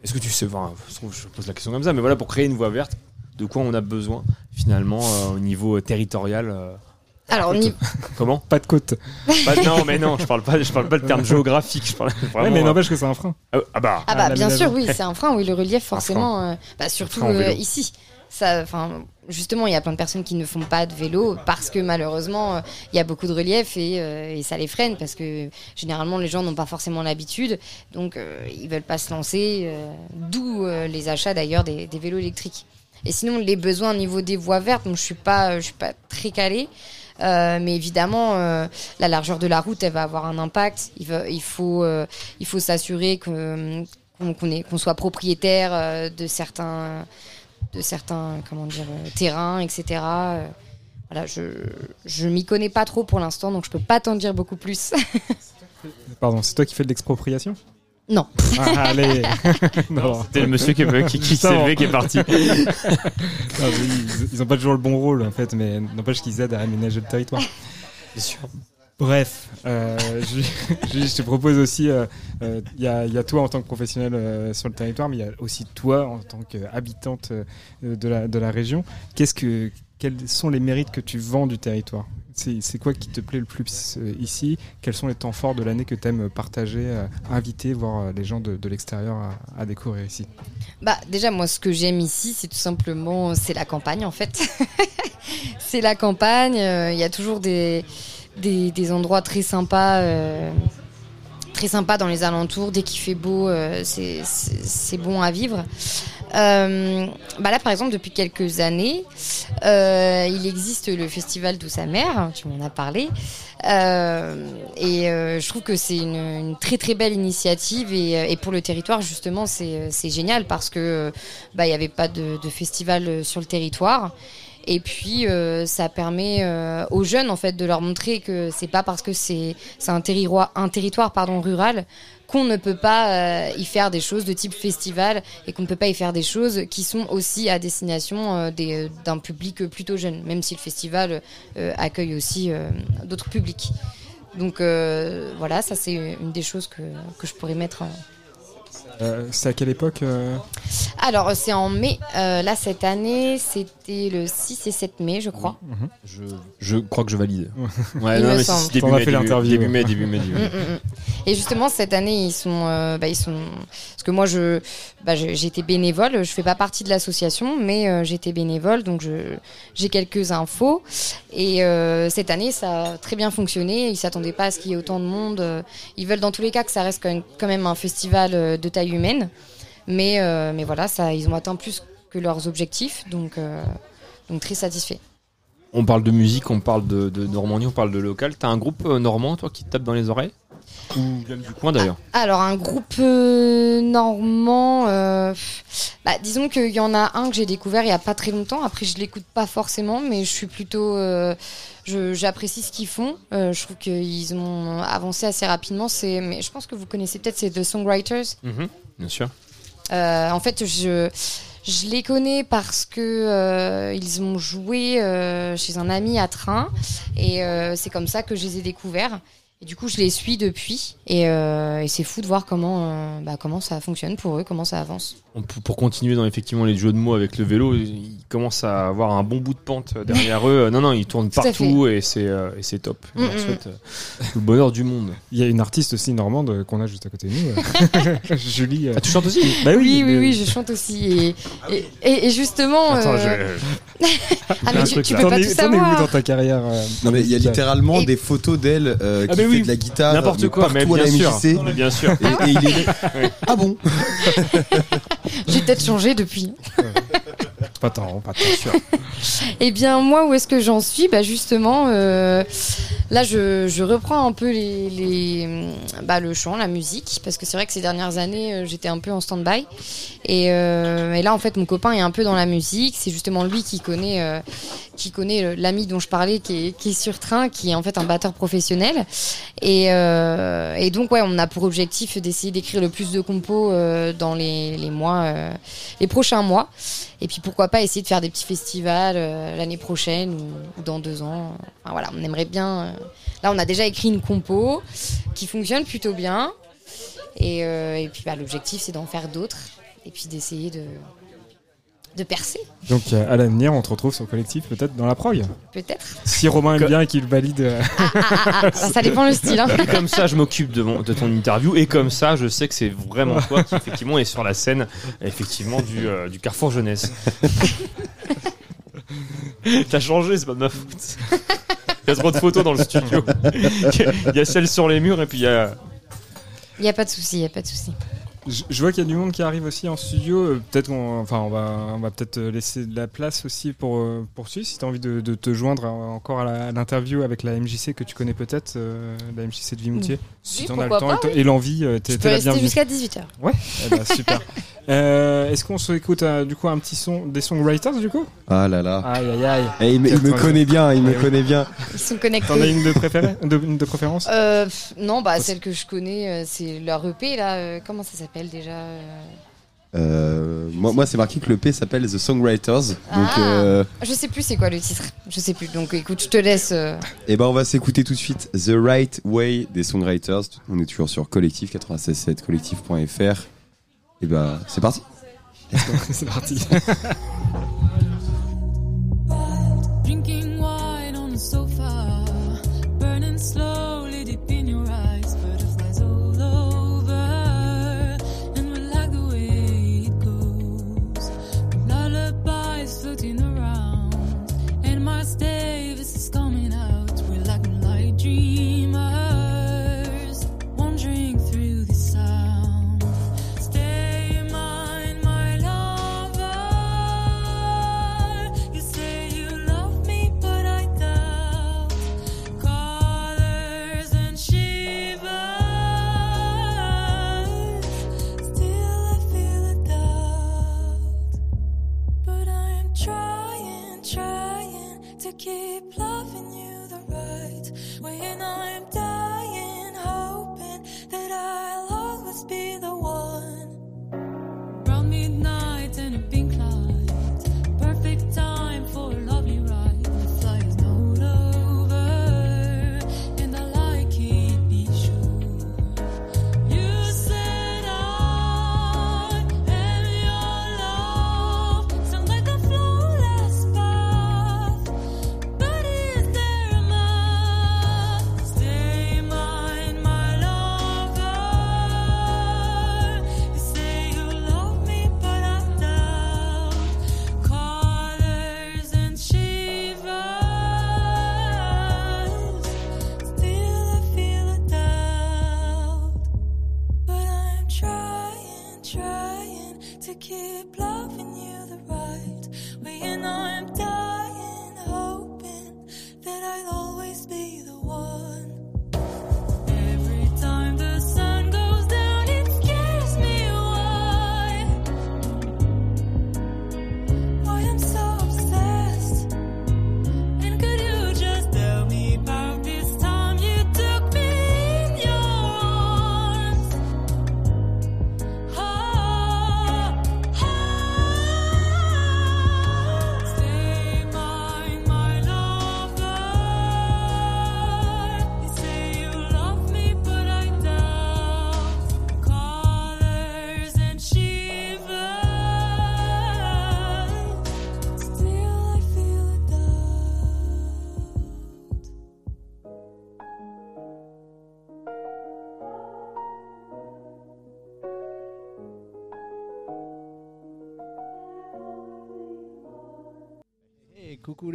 Est-ce que tu sais, enfin, je pose la question comme ça, mais voilà, pour créer une voie verte, de quoi on a besoin finalement euh, au niveau territorial euh, Alors, Comment? Pas de côte. Bah, Non, mais non, je parle pas, je parle pas de terme géographique. Je parle Ouais, mais euh, n'empêche que c'est un frein. ah, ah bah. Ah bah bien sûr oui c'est un frein oui le relief forcément euh, bah, surtout euh, ici ça enfin justement il y a plein de personnes qui ne font pas de vélo parce que malheureusement euh, il y a beaucoup de relief et, euh, et ça les freine parce que généralement les gens n'ont pas forcément l'habitude donc euh, ils veulent pas se lancer euh, d'où euh, les achats d'ailleurs des, des vélos électriques et sinon les besoins au niveau des voies vertes donc je suis suis pas très calée euh, mais évidemment, euh, la largeur de la route, elle va avoir un impact. Il, faut, euh, faut s'assurer qu'on soit propriétaire de certains, de certains, comment dire, terrains, etc. Voilà, je, je m'y connais pas trop pour l'instant, donc je peux pas t'en dire beaucoup plus. Pardon, c'est toi qui fais de l'expropriation? Non. Ah, allez Non. C'était le monsieur qui, qui, qui s'est levé, qui est parti. Non, ils, ils ont pas toujours le bon rôle en fait, mais n'empêche qu'ils aident à aménager le territoire. C'est sûr. Bref, euh, je, je- je te propose aussi, euh, euh, il y, a, il y a toi en tant que professionnel euh, sur le territoire, mais il y a aussi toi en tant qu'habitante euh, de, la, de la région. Qu'est-ce que, quels sont les mérites que tu vends du territoire c'est, quoi qui te plaît le plus euh, ici Quels sont les temps forts de l'année que tu aimes partager, euh, inviter, voir euh, les gens de, l'extérieur à, découvrir ici Bah déjà moi ce que j'aime ici c'est tout simplement c'est la campagne en fait. c'est la campagne, il y a toujours des, des, endroits très sympas très sympas dans les alentours, dès qu'il fait beau c'est bon à vivre. Euh, bah là par exemple depuis quelques années euh, il existe le festival Douce Amère, tu m'en as parlé. Euh, et euh, je trouve que c'est une, une très très belle initiative et, euh, et pour le territoire justement c'est génial parce que euh, bah il y avait pas de, de festival sur le territoire et puis euh, ça permet aux jeunes en fait de leur montrer que c'est pas parce que c'est c'est un territoire un territoire pardon rural qu'on ne peut pas euh, y faire des choses de type festival et qu'on ne peut pas y faire des choses qui sont aussi à destination euh, des- d'un public plutôt jeune, même si le festival euh, accueille aussi euh, d'autres publics. Donc euh, voilà, ça c'est une des choses que, que je pourrais mettre en... Euh, C'est à quelle époque euh? Alors c'est en mai, euh, là cette année c'était le 6 et 7 mai je crois. Je, je crois que je valide. Il Ouais, me non, mais semble. c'est début mai, fait début, mai, début mai, début mai. Mm, mm, mm. Et justement cette année ils sont, euh, bah, ils sont, parce que moi je, bah, je- j'étais bénévole, je fais pas partie de l'association, mais euh, j'étais bénévole, donc je, j'ai quelques infos. Et euh, cette année ça a très bien fonctionné, ils s'attendaient pas à ce qu'il y ait autant de monde. Ils veulent dans tous les cas que ça reste quand même, quand même un festival de taille humaine, mais, euh, mais voilà, ça, ils ont atteint plus que leurs objectifs, donc, euh, donc très satisfait. On parle de musique, on parle de, de Normandie, on parle de local. T'as un groupe euh, normand, toi, qui te tape dans les oreilles? Ou même du coin d'ailleurs? Alors, un groupe euh, normand, euh, bah, disons qu'il y en a un que j'ai découvert il y a pas très longtemps. Après, je l'écoute pas forcément, mais je suis plutôt. euh, J'apprécie ce qu'ils font. Euh, je trouve qu'ils ont avancé assez rapidement. Mais je pense que vous connaissez peut-être, c'est The Songwriters. Mhm, Bien sûr. En fait, je, je les connais parce que euh, ils ont joué euh, chez un ami à Train et euh, c'est comme ça que je les ai découverts. Et du coup, je les suis depuis et, euh, et c'est fou de voir comment euh, bah, comment ça fonctionne pour eux, comment ça avance. On peut- pour continuer dans effectivement les jeux de mots avec le vélo, ils commencent à avoir un bon bout de pente derrière eux. Non, non, ils tournent Tout partout et c'est euh, et c'est top. On leur Mm, mm, souhaite euh, tout le bonheur du monde. Il y a une artiste aussi normande euh, qu'on a juste à côté de nous. euh, Julie. euh. Ah, tu chantes aussi? Bah Oui, oui, mais- oui, je chante aussi et et, et- et justement. Attends, euh, je- ah mais tu, tu peux pas tout t'en es où savoir. dans ta carrière euh, Non mais il y a littéralement Et- des photos d'elle euh, Ah, mais fait oui. de la guitare N'importe mais quoi, mais partout à bien la sûr. MJC. Mais bien sûr. Et, et il est ah bon J'ai peut-être changé depuis. Pas tant, pas tant. sûr. Eh bien, moi, où est-ce que j'en suis Bah justement, euh, là, je, reprends un peu les, bah, le chant, la musique, parce que c'est vrai que ces dernières années, euh, j'étais un peu en stand-by. Et, euh, et là, en fait, mon copain est un peu dans la musique. C'est justement lui qui connaît, connaît l'ami dont je parlais, qui est, qui est sur train, qui est en fait un batteur professionnel. Et, donc, ouais, on a pour objectif d'essayer d'écrire le plus de compos dans les, les mois, les prochains mois. Et puis pourquoi pas essayer de faire des petits festivals euh, l'année prochaine ou, dans deux ans. Enfin, voilà, on aimerait bien. euh, Là, on a déjà écrit une compo qui fonctionne plutôt bien. Et, euh, puis bah, l'objectif, c'est d'en faire d'autres et puis d'essayer de, de percer, Donc euh, à l'avenir, on te retrouve sur Collectif, peut-être dans la prog. peut-être. Si Romain aime bien et qu'il valide. euh, Ah, ça dépend le style. Hein. Et comme ça, je m'occupe de, mon- de ton interview. Et comme ça, je sais que c'est vraiment toi qui, effectivement, est sur la scène, effectivement, du, euh, du Carrefour Jeunesse. T'as changé, c'est pas de ma faute. Il y a trop de photos dans le studio. Il y a celle sur les murs et puis il y a. Il n'y a pas de souci, il n'y a pas de souci. Je, vois qu'il y a du monde qui arrive aussi en studio. Euh, Peut-être qu'on, enfin, on va, on va peut-être euh, laisser de la place aussi pour euh, poursuivre. Si tu as envie de, de te joindre à- encore à la- à l'interview avec la MJC que tu connais peut-être, euh, la MJC de Vimoutier. Si Oui, t'en as le temps pas, et l'envie, t'es peux la rester bienvenue. jusqu'à 18h. Ouais, eh ben, super. Euh, Est-ce qu'on se écoute euh, du coup un petit son des songwriters du coup? Ah là là. Aïe aïe aïe. Et il, me- il me connaît bien, il me oui. connaît bien. Ils sont connectés. T'en as une de, préférée, de, une de préférence? Euh, non, bah celle que je connais, c'est leur EP là. comment ça s'appelle? Déjà euh Euh, moi, moi c'est marqué que le P s'appelle The Songwriters. Donc, Ah. euh, Je sais plus c'est quoi le titre. Je sais plus. Donc écoute, je te laisse. euh, eh ben, on va s'écouter tout de suite The Right Way des Songwriters. On est toujours sur Collectif 967 collectif.fr. Et ben, c'est parti. C'est parti. midnight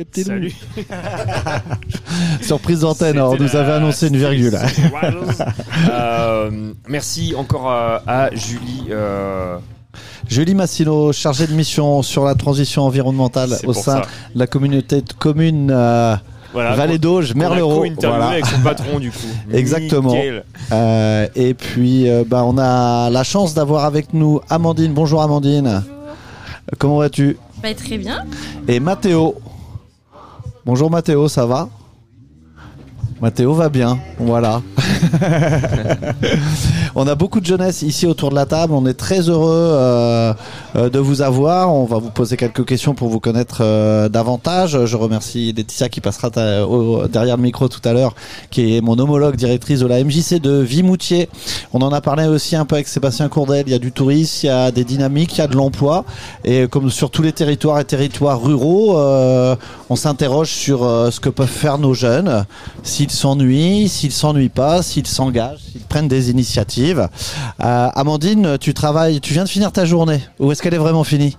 les petits Salut. Surprise d'antenne, on nous avait annoncé une virgule. Euh, merci encore à, à Julie. euh, Julie Massino, chargée de mission sur la transition environnementale au sein ça. de la communauté de communes euh, voilà, Vallée d'Auge, co-interviewé Voilà. avec son patron du coup. Exactement. Euh, et puis, euh, bah, on a la chance d'avoir avec nous Amandine. Bonjour Amandine. Comment vas-tu? Bah, très bien. Et Mathéo. Bonjour Mathéo, ça va? Mathéo va bien, voilà. on a beaucoup de jeunesse ici autour de la table. On est très heureux euh, euh, de vous avoir. On va vous poser quelques questions pour vous connaître euh, davantage. Je remercie Laetitia qui passera derrière le micro tout à l'heure, qui est mon homologue directrice de la MJC de Vimoutier. On en a parlé aussi un peu avec Sébastien Courdel. Il y a du tourisme, il y a des dynamiques, il y a de l'emploi. Et comme sur tous les territoires et territoires ruraux, on s'interroge sur ce que peuvent faire nos jeunes, s'ils s'ennuient, s'ils s'ennuient pas, s'ils s'engagent, s'ils prennent des initiatives. Euh, Amandine, tu travailles, tu viens de finir ta journée. Ou est-ce qu'elle est vraiment finie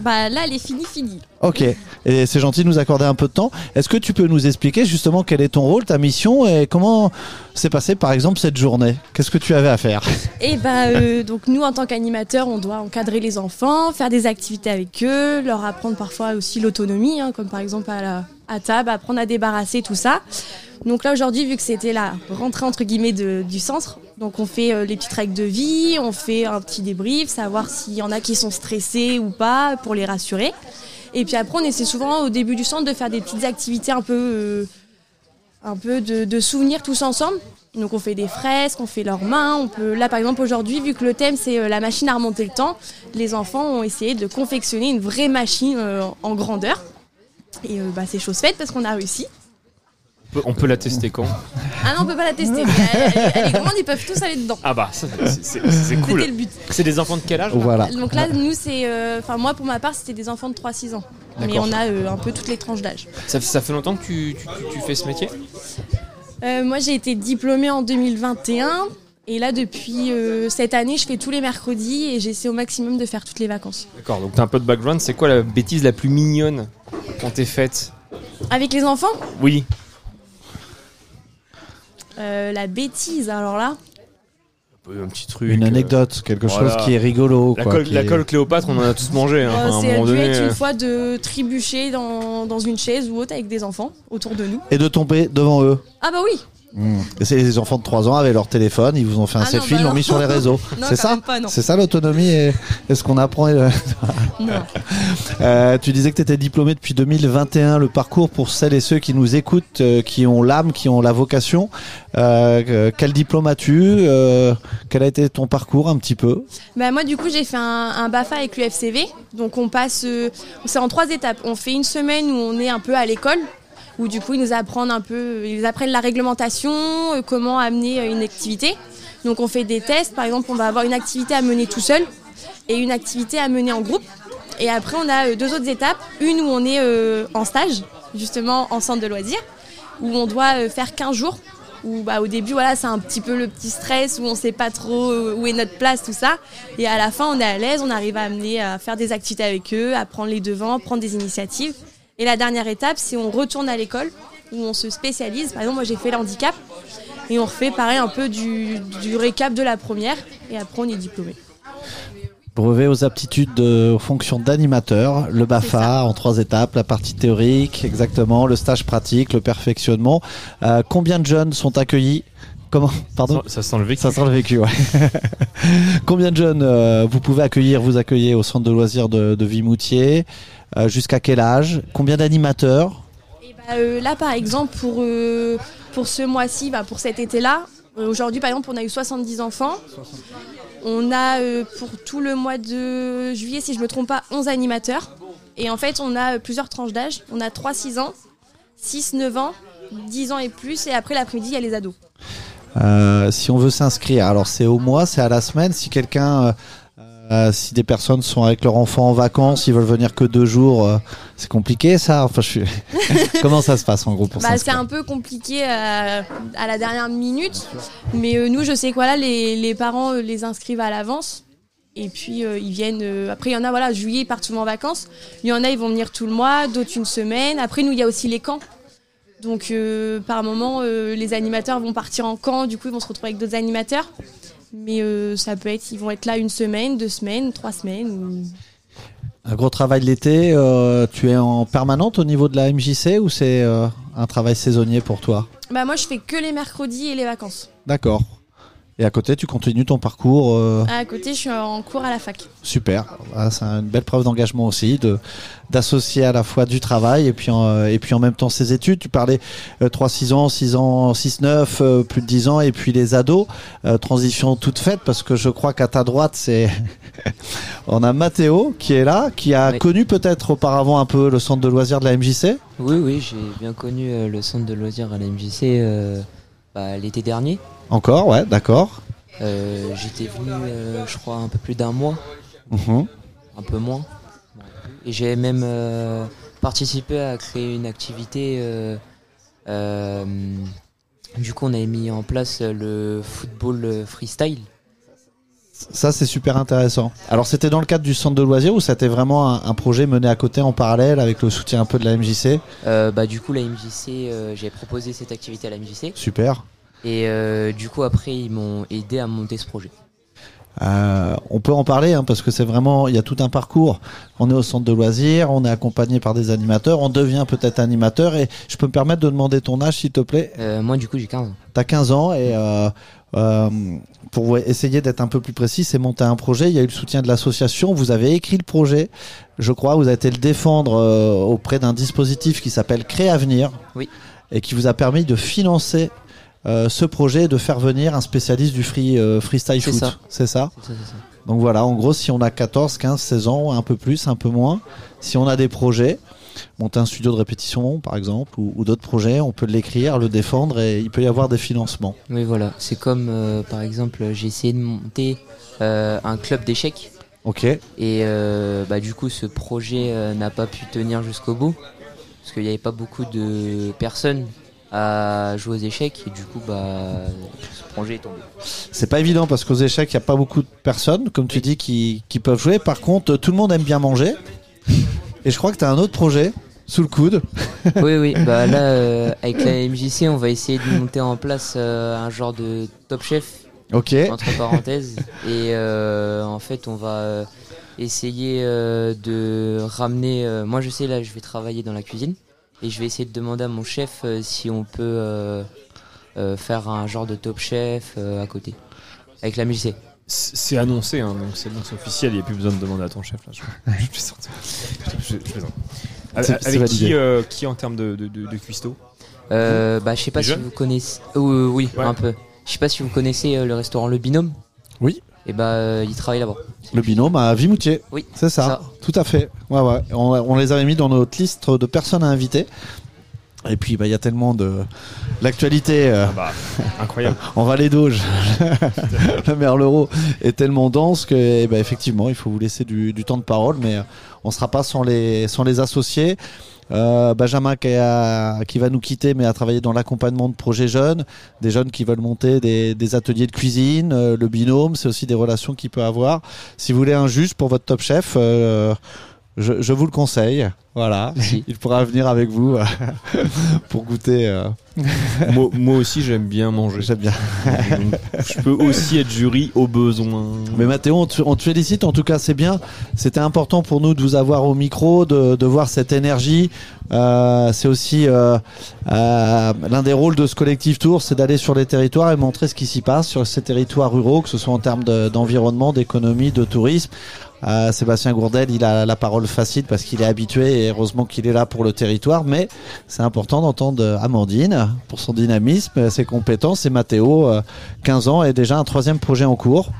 Bah là, elle est finie, finie. Ok, et c'est gentil de nous accorder un peu de temps. Est-ce que tu peux nous expliquer justement quel est ton rôle, ta mission et comment s'est passée par exemple cette journée? Qu'est-ce que tu avais à faire? Et bah euh, donc nous en tant qu'animateurs, on doit encadrer les enfants, faire des activités avec eux, leur apprendre parfois aussi l'autonomie, hein, comme par exemple à, la, à table, apprendre à débarrasser tout ça. Donc là aujourd'hui, vu que c'était la rentrée entre guillemets de- du centre, donc on fait euh, les petites règles de vie, on fait un petit débrief, savoir s'il y en a qui sont stressés ou pas pour les rassurer. Et puis après, on essaie souvent au début du centre de faire des petites activités un peu, euh, un peu de, de souvenirs tous ensemble. Donc on fait des fresques, on fait leurs mains. On peut, là par exemple aujourd'hui, vu que le thème c'est euh, la machine à remonter le temps, les enfants ont essayé de confectionner une vraie machine en grandeur. Et bah, c'est chose faite parce qu'on a réussi. On peut- On peut la tester quand Ah non, on peut pas la tester. elle, elle- elle est grande, ils peuvent tous aller dedans. Ah bah, ça, c'est- c'est c'est cool. C'était le but. C'est des enfants de quel âge là Voilà. Donc là, nous, c'est. euh, Enfin, moi, pour ma part, c'était des enfants de 3-6 ans. Mais D'accord. on a euh, un peu toutes les tranches d'âge. ça, ça fait longtemps que tu, tu- tu- tu fais ce métier? Euh, moi, j'ai été diplômée en 2021. Et là, depuis euh, cette année, je fais tous les mercredis et j'essaie au maximum de faire toutes les vacances. D'accord, donc t'as un peu de background. C'est quoi la bêtise la plus mignonne qu'on t'ait faite? Avec les enfants, Oui. Euh, la bêtise, alors là. Un petit truc. Une euh, anecdote, quelque voilà. chose qui est rigolo. La quoi, colle, qui la est- colle Cléopâtre, on en a tous mangé. Hein, euh, Enfin, un c'est moment dû donné. être euh, une fois de trébucher dans, dans une chaise ou autre avec des enfants autour de nous. Et de tomber devant eux. Ah bah oui Mmh. Et c'est les enfants de 3 ans avec leur téléphone, ils vous ont fait un Ah non, selfie, bah ils l'ont non. mis sur les réseaux. C'est ça. C'est ça l'autonomie et, et ce qu'on apprend. et. Euh, tu disais que tu étais diplômé depuis 2021. Le parcours pour celles et ceux qui nous écoutent, euh, qui ont l'âme, qui ont la vocation. Euh, quel diplôme as-tu Quel a été ton parcours un petit peu? Bah moi du coup j'ai fait un, un BAFA avec l'UFCV. Donc on passe, c'est en trois étapes. On fait une semaine où on est un peu à l'école, où du coup ils nous apprennent un peu, ils apprennent la réglementation, euh, comment amener euh, une activité. Donc on fait des tests, par exemple on va avoir une activité à mener tout seul et une activité à mener en groupe. Et après on a euh, deux autres étapes, une où on est en stage, justement en centre de loisirs, où on doit faire 15 jours où bah, au début voilà c'est un petit peu le petit stress où on sait pas trop où est notre place tout ça et à la fin on est à l'aise on arrive à amener à faire des activités avec eux à prendre les devants prendre des initiatives et la dernière étape c'est on retourne à l'école où on se spécialise par exemple moi j'ai fait l'handicap et on refait pareil un peu du, du récap de la première et après on est diplômé Brevet aux aptitudes de, aux fonctions d'animateur, le BAFA en trois étapes, la partie théorique, exactement, le stage pratique, le perfectionnement. Euh, combien de jeunes sont accueillis Comment Pardon Ça sent le vécu. Ça sent le vécu, ouais. combien de jeunes euh, vous pouvez accueillir, vous accueillez au centre de loisirs de, de Vimoutier Euh, Jusqu'à quel âge? Combien d'animateurs? Bah, euh, là, par exemple, pour, euh, pour ce mois-ci, bah, pour cet été-là, euh, aujourd'hui, par exemple, on a eu 70 enfants. On a, euh, pour tout le mois de juillet, si je ne me trompe pas, 11 animateurs. Et en fait, on a euh, plusieurs tranches d'âge. On a 3-6 ans, 6-9 ans, 10 ans et plus. Et après, l'après-midi, il y a les ados. Euh, si on veut s'inscrire, alors c'est au mois, c'est à la semaine. Si quelqu'un, euh, euh, si des personnes sont avec leur enfant en vacances, ils veulent venir que deux jours, euh, c'est compliqué ça. Enfin, je suis. Comment ça se passe en gros pour Bah, c'est un peu compliqué euh, à la dernière minute. Mais euh, nous, je sais que voilà, les, les parents les inscrivent à l'avance. Et puis euh, ils viennent. euh, après, il y en a, voilà, juillet, ils partent souvent en vacances. Il y en a, ils vont venir tout le mois, d'autres une semaine. Après, nous, il y a aussi les camps. Donc, euh, par moment, euh, les animateurs vont partir en camp. Du coup, ils vont se retrouver avec d'autres animateurs. Mais euh, ça peut être, ils vont être là une semaine, deux semaines, trois semaines. ou- Un gros travail l'été. tu es en permanente au niveau de la MJC ou c'est un travail saisonnier pour toi? Bah, moi, je fais que les mercredis et les vacances. D'accord. Et à côté, tu continues ton parcours. euh, À côté, je suis en cours à la fac. Super, Voilà, c'est une belle preuve d'engagement aussi, de d'associer à la fois du travail et puis en, et puis en même temps ses études. Tu parlais 3-6 ans, 6 ans, 6-9, euh, plus de 10 ans et puis les ados. Euh, transition toute faite parce que je crois qu'à ta droite, c'est on a Mathéo qui est là, qui a Oui. connu peut-être auparavant un peu le centre de loisirs de la MJC. Oui, oui, j'ai bien connu euh, le centre de loisirs à la MJC euh, bah, l'été dernier. Encore, ouais, d'accord. Euh, J'étais venu, euh, je crois, un peu plus d'un mois, Mhm. un peu moins. Et j'ai même euh, participé à créer une activité. du coup, on avait mis en place le football freestyle. Ça, c'est super intéressant. Alors, c'était dans le cadre du centre de loisirs ou c'était vraiment un, un projet mené à côté en parallèle avec le soutien un peu de la MJC Euh, bah, du coup, la MJC, euh, j'ai proposé cette activité à la MJC. Super. Et euh, du coup, après, ils m'ont aidé à monter ce projet. Euh, on peut en parler hein, parce que c'est vraiment, il y a tout un parcours. On est au centre de loisirs, on est accompagné par des animateurs, on devient peut-être animateur et je peux me permettre de demander ton âge s'il te plaît? Euh, moi, du coup, j'ai 15 ans. T'as 15 ans et euh, pour essayer d'être un peu plus précis, c'est monter un projet. Il y a eu le soutien de l'association. Vous avez écrit le projet, je crois. Vous avez été le défendre auprès d'un dispositif qui s'appelle Créavenir Oui. et qui vous a permis de financer ce projet et de faire venir un spécialiste du free, euh, freestyle ça. C'est ça ça, donc voilà, en gros, si on a 14, 15, 16 ans, un peu plus, un peu moins, si on a des projets, monter un studio de répétition par exemple, ou, ou d'autres projets, on peut l'écrire, le défendre et il peut y avoir des financements. Oui, voilà. C'est comme, euh, par exemple, j'ai essayé de monter euh, un club d'échecs. Ok. Et euh, bah, du coup, ce projet euh, n'a pas pu tenir jusqu'au bout. Parce qu'il n'y avait pas beaucoup de personnes à jouer aux échecs. Et du coup, bah, ce projet est tombé. C'est pas évident parce qu'aux échecs, il n'y a pas beaucoup de personnes, comme tu dis, qui, qui peuvent jouer. Par contre, tout le monde aime bien manger. Et je crois que tu as un autre projet sous le coude. oui, oui. Bah, là, euh, avec la MJC, on va essayer de monter en place euh, un genre de top chef. Ok. Entre parenthèses. Et euh, en fait, on va essayer de ramener. moi, je sais, là, je vais travailler dans la cuisine. Et je vais essayer de demander à mon chef euh, si on peut euh, euh, faire un genre de top chef euh, à côté. Avec la MJC. C'est annoncé, hein, donc c'est officiel, il n'y a plus besoin de demander à ton chef. Là, je, plaisante. Je- plaisante. Avec validé. qui, euh, qui en termes de, de, de, de cuistot? Euh, bah, je sais pas Les si vous connaissez. Euh, oui, Ouais. un peu. Je sais pas si vous connaissez euh, le restaurant Le Binôme? Oui. Et bah, euh, il travaille là-bas. Le binôme à Vimoutier. Oui. C'est ça. Tout à fait. Ouais, ouais. On, on les avait mis dans notre liste de personnes à inviter. Et puis, bah, il y a tellement de. L'actualité. euh, Ah bah, incroyable. en Vallée d'Auge, le maire l'euro est tellement dense que, eh ben, effectivement, il faut vous laisser du, du temps de parole, mais euh, on sera pas sans les, sans les associés. Euh, Benjamin qui, va nous quitter, mais a travaillé dans l'accompagnement de projets jeunes, des jeunes qui veulent monter des, des ateliers de cuisine, euh, le binôme, c'est aussi des relations qu'il peut avoir. Si vous voulez un juge pour votre top chef, euh, je, je vous le conseille. Voilà, il pourra venir avec vous euh, pour goûter. euh. moi, moi aussi, j'aime bien manger. J'aime bien. Je peux aussi être jury au besoin. Mais Mathéo, on te, on te félicite. En tout cas, c'est bien. C'était important pour nous de vous avoir au micro, de, de voir cette énergie. Euh, c'est aussi euh, euh, l'un des rôles de ce collectif Tour, c'est d'aller sur les territoires et montrer ce qui s'y passe sur ces territoires ruraux, que ce soit en termes de- d'environnement, d'économie, de tourisme. Euh, Sébastien Gourdel, il a la parole facile parce qu'il est habitué et heureusement qu'il est là pour le territoire. Mais c'est important d'entendre Amandine pour son dynamisme, ses compétences et Mathéo, euh, 15 ans et déjà un troisième projet en cours.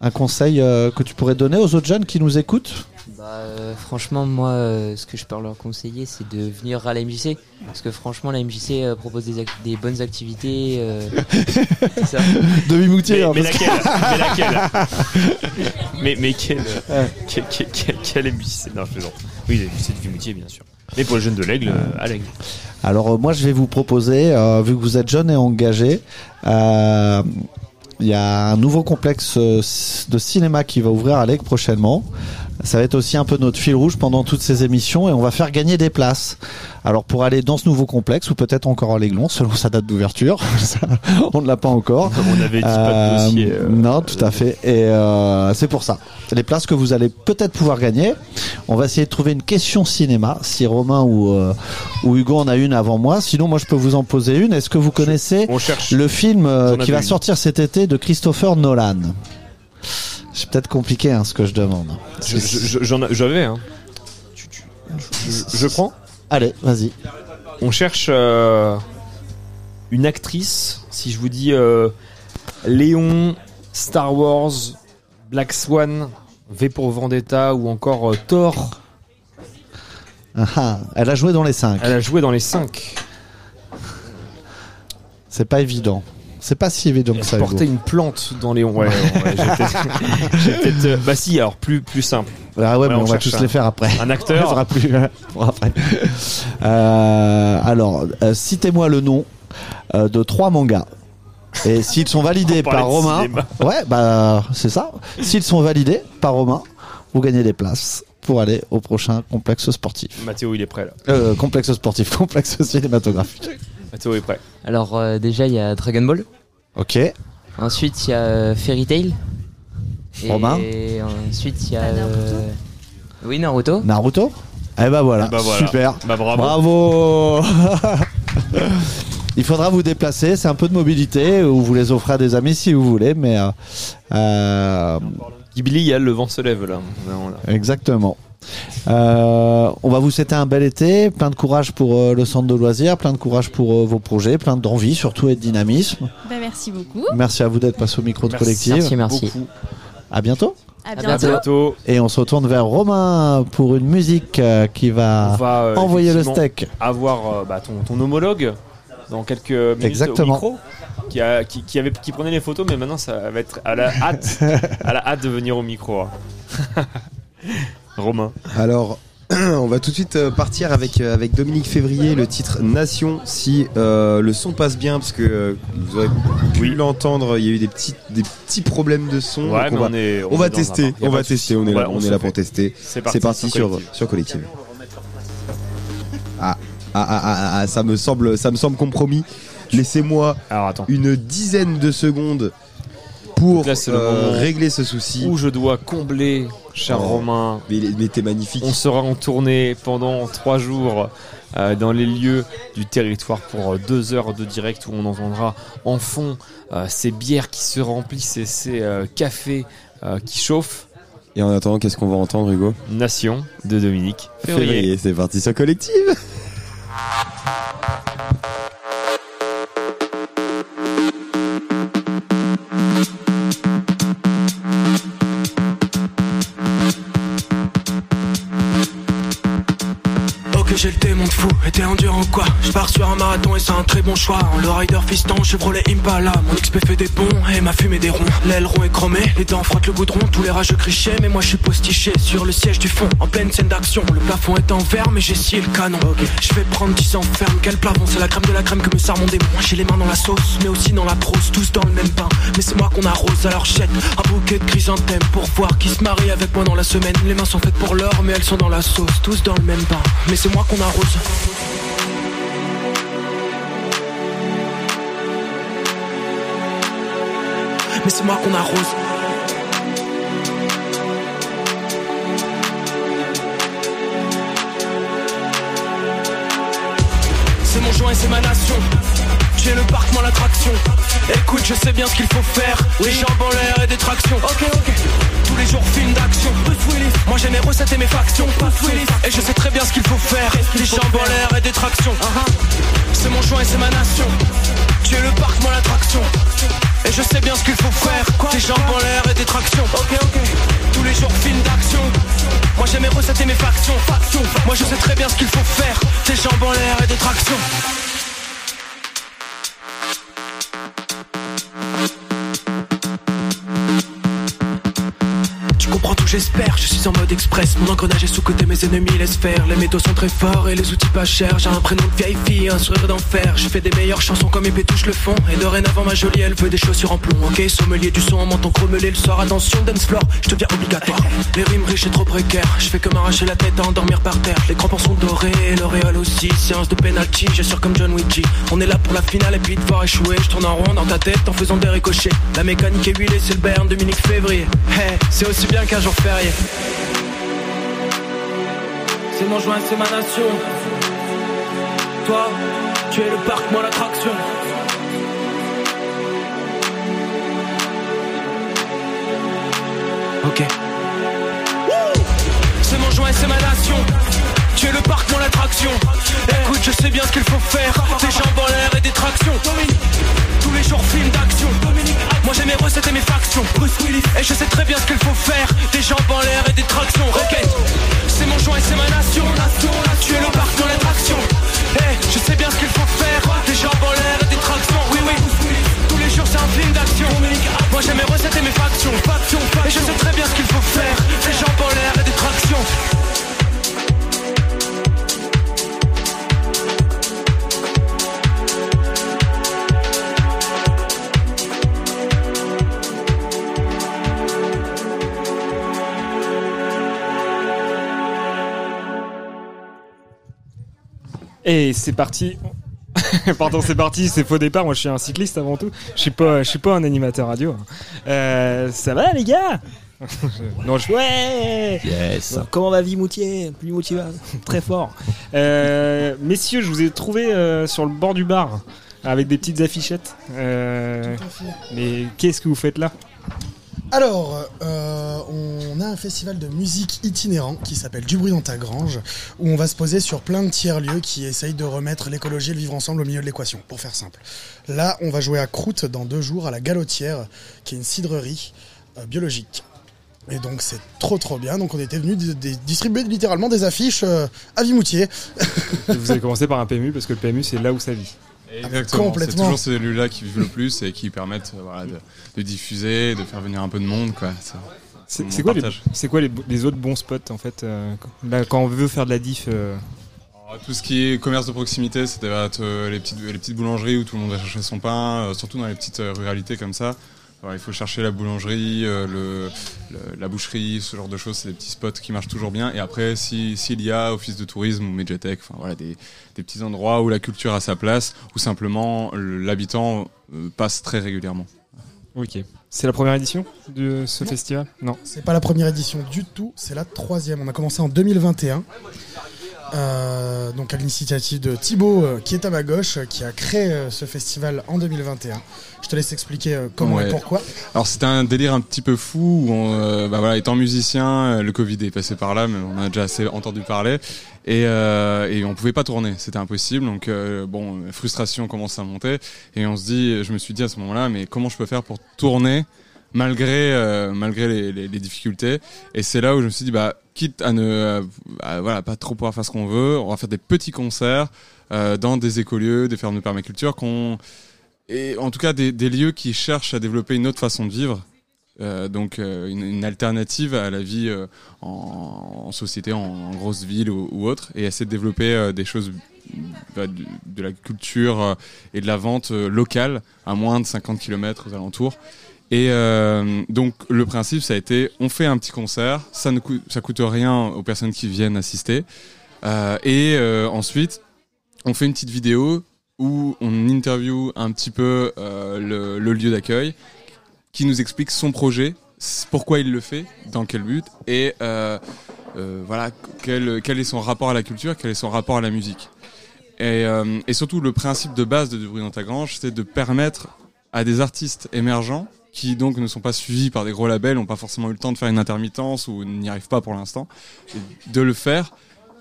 Un conseil euh, que tu pourrais donner aux autres jeunes qui nous écoutent? Bah, euh, franchement, moi, euh, ce que je peux leur conseiller, c'est de venir à la MJC. Parce que franchement, la MJC euh, propose des, des bonnes activités. euh, c'est ça. De Vimoutier. Mais, hein, mais parce que- laquelle? Mais laquelle? Mais, mais quelle, quelle, quelle, quelle, quelle MJC Non, je plaisante. Oui, c'est du Vimoutier, bien sûr. Mais pour les jeunes de l'Aigle, euh, à l'Aigle. Alors euh, moi je vais vous proposer, euh, vu que vous êtes jeune et engagé, euh, Il y a un nouveau complexe de cinéma qui va ouvrir à l'Aigle prochainement. Ça va être aussi un peu notre fil rouge pendant toutes ces émissions et on va faire gagner des places. Alors pour aller dans ce nouveau complexe ou peut-être encore à l'Aiglon selon sa date d'ouverture, on ne l'a pas encore. On avait dit pas de dossier. euh, non, tout à fait. Et euh, c'est pour ça. Les places que vous allez peut-être pouvoir gagner. On va essayer de trouver une question cinéma. Si Romain ou, euh, ou Hugo en a une avant moi. Sinon, moi, je peux vous en poser une. Est-ce que vous connaissez le film euh, qui va une. sortir cet été de Christopher Nolan? C'est peut-être compliqué hein, ce que je demande. Je- je- J'en a- j'avais. Hein. Tu- tu- Je, je prends. Allez, vas-y. On cherche euh, une actrice. Si je vous dis euh, Léon, Star Wars, Black Swan, V pour Vendetta ou encore euh, Thor. Ah, ah, elle a joué dans les cinq. Elle a joué dans les 5. C'est pas évident. C'est pas si évident que ça. Hugo. une plante dans les. Ouais, ouais, ouais, j'ai peut-être- euh, Bah si, alors plus plus simple. Ah ouais, mais on, va tous un- les faire après. Un acteur. On fera plus pour après. Euh, alors, euh, citez-moi le nom euh, de trois mangas. Et s'ils sont validés par Romain, cinéma. ouais, bah c'est ça. S'ils sont validés par Romain, vous gagnez des places pour aller au prochain complexe sportif. Mathéo, il est prêt là. Euh, complexe sportif, complexe cinématographique. Mathéo est prêt. Alors euh, déjà il y a Dragon Ball. Ok. Ensuite il y a euh, Fairy Tail. Et Romain ensuite il y a euh, oui Naruto. Naruto. Eh ben voilà, Bah voilà. super. Bah bravo. Bravo. Il faudra vous déplacer, c'est un peu de mobilité, ou vous les offrez à des amis si vous voulez, mais euh, euh, Ghibli, il y a le vent se lève là. Non, là. exactement. Euh, on va vous souhaiter un bel été, plein de courage pour euh, le centre de loisirs, plein de courage pour euh, vos projets, plein d'envie surtout et de dynamisme. Bah, merci beaucoup. Merci à vous d'être passé au micro de Merci. collective. Merci merci. Beaucoup. À bientôt. À À bientôt. Et on se retourne vers Romain pour une musique euh, qui va, va euh, envoyer le steak. Avoir euh, bah, ton, ton homologue dans quelques minutes Exactement. au micro. Qui, a, qui, qui avait, qui prenait les photos, mais maintenant ça va être à la hâte, à la hâte de venir au micro. Romain. Alors, on va tout de suite euh, partir avec, euh, avec Dominique Février, le titre Nation, si euh, le son passe bien, parce que euh, vous aurez pu l'entendre, il y a eu des petits, des petits problèmes de son. Ouais, on va, on est, on va tester, on va tester, on est là, on est pour tester. C'est C'est parti sur, Collective. sur Collective. Ah, ah, ah, ah, ah, ça me semble, ça me semble compromis. Laissez-moi une dizaine de secondes pour là, euh, régler ce souci. Où je dois combler, cher Oh. Romain. Mais, magnifique. On sera en tournée pendant trois jours euh, dans les lieux du territoire pour euh, deux heures de direct où on entendra en fond euh, ces bières qui se remplissent et ces euh, cafés qui chauffent. Et en attendant, qu'est-ce qu'on va entendre, Hugo? Nation de Dominique Février. Février, c'est parti sur Collective. J'ai le démon de fou, et t'es endurant quoi? Je pars sur un marathon et c'est un très bon choix. En le rider fiston, Chevrolet Impala. Mon XP fait des bons et ma fumée des ronds. L'aileron est chromé, les dents frottent le goudron Tous les rageux crichaient mais moi je suis postiché Sur le siège du fond, en pleine scène d'action Le plafond est en verre mais j'ai scié le canon. Je vais prendre 10 ans ferme, quel plafond C'est la crème de la crème que me sert mon démon. J'ai les mains dans la sauce, mais aussi dans la prose Tous dans le même pain, mais c'est moi qu'on arrose Alors jette un bouquet de chrysanthèmes Pour voir qui se marie avec moi dans la semaine. Les mains sont faites pour l'or mais elles sont dans la sauce Tous dans le même pain, mais c'est moi qu'on arrose mais c'est moi qu'on arrose. C'est mon joint et c'est ma nation. Tu es le parc, moi l'attraction. Écoute, je sais bien ce qu'il faut faire. Des jambes en l'air et des tractions. Ok, ok. Tous les jours, film d'action. Moi j'ai mes recettes et mes factions. Et je sais très bien ce qu'il faut faire. Des jambes en l'air et des tractions. C'est mon joint et c'est ma nation. Tu es le parc, moi l'attraction. Et je sais bien ce qu'il faut faire. Des jambes en l'air et des tractions. Ok, ok. Tous les jours, film d'action. Moi j'ai mes recettes et mes factions. Moi je sais très bien ce qu'il faut faire. Des jambes en l'air et des tractions. J'espère. Je suis en mode express, mon engrenage est sous-côté, mes ennemis laissent faire. Les métaux sont très forts et les outils pas chers. J'ai un prénom de vieille fille, un sourire d'enfer. Je fais des meilleures chansons quand mes pétouches le font. Et dorénavant, ma jolie, elle veut des chaussures en plomb. Ok, sommelier du son en menton crommelé le soir. Attention, dance floor, je deviens obligatoire. Les rimes riches et trop précaires. Je fais que m'arracher la tête à endormir par terre. Les crampons sont dorés et aussi. Séance de penalty, j'assure comme John Luigi. On est là pour la finale et puis devoir échouer. Je tourne en rond dans ta tête en faisant des ricochets. La mécanique est huilée, c'est le Bern Dominique Février. Hey, c'est aussi bien qu'un jour C'est mon joint, c'est ma nation. Toi, tu es le parc, moi l'attraction. Ok. C'est mon joint, c'est ma nation. Tu es le parc, moi l'attraction. Écoute, je sais bien ce qu'il faut faire. Des jambes en l'air et des tractions. Tous les jours, film d'action. Moi j'ai mes recettes et mes factions. Et je sais très bien ce qu'il faut faire. Des jambes en l'air et des tractions. Rocket. C'est mon joint et c'est ma nation. Tu es le parc, moi l'attraction. Eh, je sais bien ce qu'il faut faire. Des jambes en l'air et des tractions. Oui, oui. Tous les jours, c'est un film d'action. Moi j'ai mes recettes et mes factions. Et je sais très bien ce qu'il faut faire. Des jambes en l'air et des tractions. Et c'est parti. Pardon, c'est parti, c'est faux départ. Moi, je suis un cycliste avant tout. Je suis pas, je suis pas un animateur radio. hein. Euh, ça va, les gars? Non, je ouais. Yes. Bon, Comment va Vimoutier? Vimoutier va? Très fort. Euh, messieurs, je vous ai trouvé euh, sur le bord du bar avec des petites affichettes. Euh, mais qu'est-ce que vous faites là? Alors, euh, on a un festival de musique itinérant qui s'appelle Du bruit dans ta grange, où on va se poser sur plein de tiers-lieux qui essayent de remettre l'écologie et le vivre ensemble au milieu de l'équation, pour faire simple. Là, on va jouer à Croûte dans deux jours à la Galotière, qui est une cidrerie euh, biologique. Et donc c'est trop trop bien. Donc on était venu di- di- distribuer littéralement des affiches euh, à Vimoutier. Vous avez commencé par un PMU parce que le PMU c'est là où ça vit. Exactement. C'est toujours ces élus-là qui vivent le plus et qui permettent euh, voilà, de, de diffuser, de faire venir un peu de monde. quoi. C'est- C'est c'est quoi, les, partage. c'est quoi les, les autres bons spots en fait euh, quand- là, quand on veut faire de la diff euh, Alors, Tout ce qui est commerce de proximité, c'était euh, les, petites, les petites boulangeries où tout le monde va chercher son pain, euh, surtout dans les petites euh, ruralités comme ça. Alors, il faut chercher la boulangerie, euh, le, le- la boucherie, ce genre de choses. C'est des petits spots qui marchent toujours bien. Et après, si- s'il y a office de tourisme ou Mediatek, enfin voilà, des, des petits endroits où la culture a sa place, où simplement le- l'habitant euh, passe très régulièrement. Ok. C'est la première édition de ce festival? Non. C'est pas la première édition du tout, c'est la troisième. On a commencé en 2021. Euh, donc à l'initiative de Thibaut, euh, qui est à ma gauche, euh, qui a créé ce festival en 2021. Je te laisse expliquer comment Ouais. et pourquoi. Alors c'était un délire un petit peu fou. Où on, bah voilà, étant musicien, le Covid est passé par là, mais on a déjà assez entendu parler. Et, euh, et on pouvait pas tourner, c'était impossible. Donc euh, bon, frustration commence à monter. Et on se dit, je me suis dit à ce moment-là, mais comment je peux faire pour tourner malgré euh, malgré les, difficultés Et c'est là où je me suis dit, bah quitte à ne voilà pas trop pouvoir faire ce qu'on veut, on va faire des petits concerts euh, dans des écolieux, des fermes de permaculture qu'on et en tout cas des, des lieux qui cherchent à développer une autre façon de vivre. Euh, donc une, alternative à la vie en, société, en, grosse ville ou, autre, et essayer de développer des choses bah, de, de la culture et de la vente locale à moins de 50 km aux alentours. Et euh, donc le principe, ça a été, on fait un petit concert, ça ne coûte, ça coûte rien aux personnes qui viennent assister, Euh, et euh, ensuite on fait une petite vidéo où on interview un petit peu le, lieu d'accueil, qui nous explique son projet, pourquoi il le fait, dans quel but, et voilà quel, quel est son rapport à la culture, quel est son rapport à la musique. Et, et surtout, le principe de base de Du bruit dans ta grange, c'est de permettre à des artistes émergents qui donc ne sont pas suivis par des gros labels, n'ont pas forcément eu le temps de faire une intermittence ou n'y arrivent pas pour l'instant, de le faire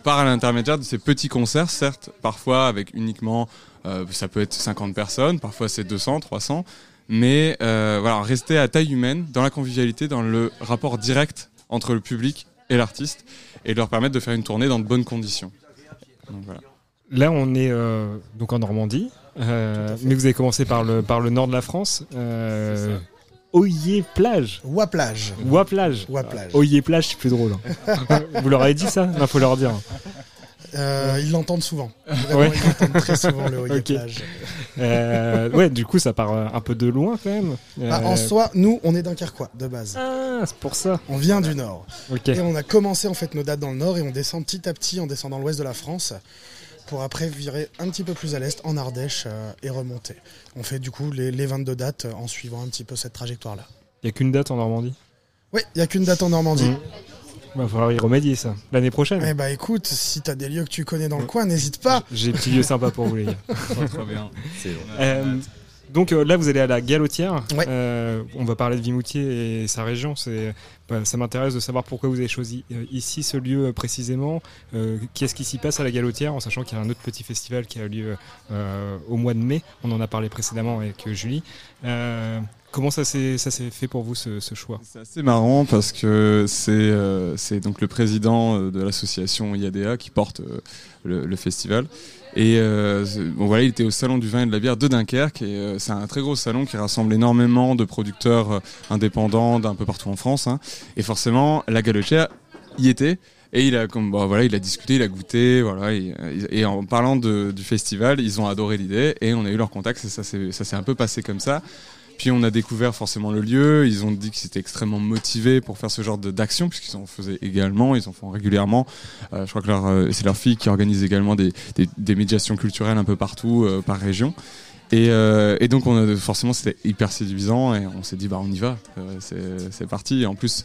par l'intermédiaire de ces petits concerts, certes, parfois avec uniquement, euh, ça peut être 50 personnes, parfois c'est 200, 300, mais euh, voilà, rester à taille humaine, dans la convivialité, dans le rapport direct entre le public et l'artiste, et leur permettre de faire une tournée dans de bonnes conditions. Donc, voilà. Là, on est euh, donc en Normandie, euh, mais vous avez commencé par le, par le nord de la France. Euh, Oyer Plage. Waplage. Waplage. Waplage. Oyer Plage, c'est plus drôle. hein. Vous leur avez dit ça Il faut leur dire. Euh, ils l'entendent souvent. Vraiment, Ouais. Ils l'entendent très souvent, le Ok. Plage. Euh, ouais, du coup, ça part euh, un peu de loin quand même. Bah, Euh, en soi, nous, on est dunkerquois de base. Ah, c'est pour ça. On vient du nord. Et on a commencé en fait nos dates dans le nord et on descend petit à petit en descendant l'ouest de la France pour après virer un petit peu plus à l'est en Ardèche euh, et remonter. On fait du coup les, les 22 dates euh, en suivant un petit peu cette trajectoire-là. Il y a qu'une date en Normandie? Oui, il n'y a qu'une date en Normandie. Mmh. Il va falloir y remédier ça l'année prochaine. Eh bah écoute, si t'as des lieux que tu connais dans le coin, n'hésite pas. J'ai des petits lieux sympas pour vous les gars. Trop bien. C'est vrai. Euh, donc euh, là, vous allez à la Galotière. Ouais. Euh, on va parler de Vimoutier et sa région. C'est, bah, ça m'intéresse de savoir pourquoi vous avez choisi euh, ici ce lieu euh, précisément. Euh, Qu'est-ce qui s'y passe à la Galotière, en sachant qu'il y a un autre petit festival qui a lieu euh, au mois de mai. On en a parlé précédemment avec Julie. Euh, comment ça s'est, ça s'est fait pour vous ce, ce choix? C'est assez marrant parce que c'est euh, c'est donc le président de l'association IADA qui porte euh, le, le festival. Et euh, bon voilà, il était au salon du vin et de la bière de Dunkerque et euh, c'est un très gros salon qui rassemble énormément de producteurs euh, indépendants d'un peu partout en France. hein. Et forcément, la galochère y était. Et il a comme bon, voilà, il a discuté, il a goûté, voilà. Et, et en parlant de- du festival, ils ont adoré l'idée et on a eu leur contact. et ça s'est un peu passé comme ça. On a découvert forcément le lieu. Ils ont dit qu'ils étaient extrêmement motivés pour faire ce genre d'action, puisqu'ils en faisaient également, ils en font régulièrement. Euh, je crois que euh, c'est leur fille qui organise également des, médiations culturelles un peu partout, euh, par région. Et, donc on a, forcément c'était hyper séduisant et on s'est dit bah on y va, c'est parti. En plus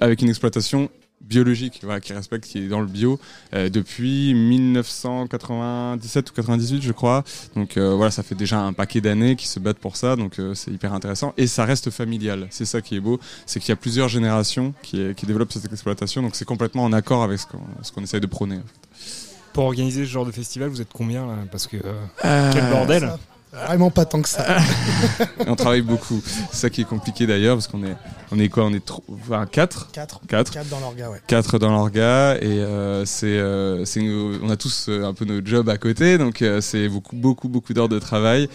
avec une exploitation biologique, voilà, qui respecte, qui est dans le bio euh, depuis 1997 ou 98, je crois. Donc euh, voilà, ça fait déjà un paquet d'années qui se battent pour ça, donc euh, c'est hyper intéressant. Et ça reste familial. C'est ça qui est beau, c'est qu'il y a plusieurs générations qui, qui développent cette exploitation, donc c'est complètement en accord avec ce qu'on ce qu'on essaye de prôner. en fait. Pour organiser ce genre de festival, vous êtes combien là? Parce que euh, Euh, quel bordel Ça, Vraiment pas tant que ça. On travaille beaucoup. C'est ça qui est compliqué d'ailleurs, parce qu'on est, on est quoi? On est trop, enfin, quatre? Quatre. Quatre. Quatre dans l'orga, ouais. Quatre dans l'orga et euh, c'est, euh, c'est, on a tous euh, un peu nos jobs à côté, donc c'est beaucoup, beaucoup, beaucoup d'heures de travail.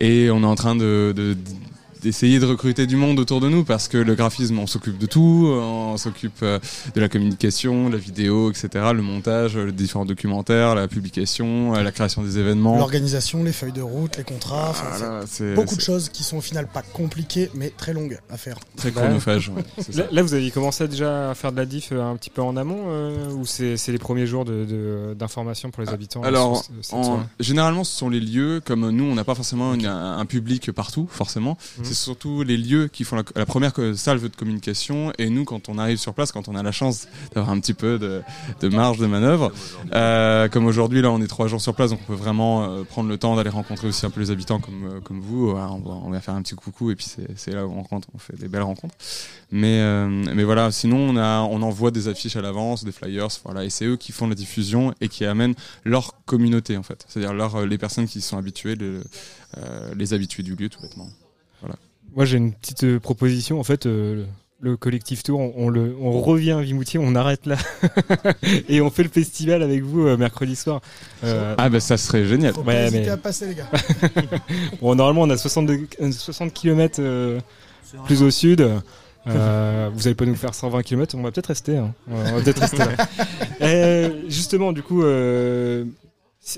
Et on est en train de, de- d'essayer de recruter du monde autour de nous parce que le graphisme, on s'occupe de tout, on s'occupe euh, de la communication, la vidéo, etc., le montage, les différents documentaires, la publication, euh, la création des événements. L'organisation, les feuilles de route, les contrats, enfin, Voilà, c'est c'est- beaucoup de choses qui sont au final pas compliquées mais très longues à faire. Très chronophage, ouais. Là, là, vous avez commencé déjà à faire de la diff euh, un petit peu en amont euh, ou c'est c'est les premiers jours de- de- d'information pour les habitants euh, Alors, en- généralement, ce sont les lieux, comme nous, on n'a pas forcément une- un, un public partout, forcément. Mhm. Surtout les lieux qui font la, première salve de communication. Et nous, quand on arrive sur place, quand on a la chance d'avoir un petit peu de, marge de manœuvre, euh, comme aujourd'hui, là, on est trois jours sur place, donc on peut vraiment euh, prendre le temps d'aller rencontrer aussi un peu les habitants comme, euh, comme vous. On, va, faire un petit coucou, et puis c'est là où on fait des belles rencontres. Mais, mais voilà, sinon, on, a, on envoie des affiches à l'avance, des flyers, voilà, et c'est eux qui font la diffusion et qui amènent leur communauté, en fait. C'est-à-dire les personnes qui sont habituées, le- euh, les habitués du lieu, tout bêtement. Moi, j'ai une petite euh, proposition. En fait, euh, le, le collectif Tour, on, on le, on revient à Vimoutier, on arrête là et on fait le festival avec vous euh, mercredi soir. Euh, Ah, bah ça serait génial. Faut Ouais, mais- à passer les gars. bon, normalement, on a 62, euh, 60 km plus au sud. Euh, vous allez pas nous faire 120 km, on va peut-être rester. hein. On va peut-être rester là. Justement, du coup, euh,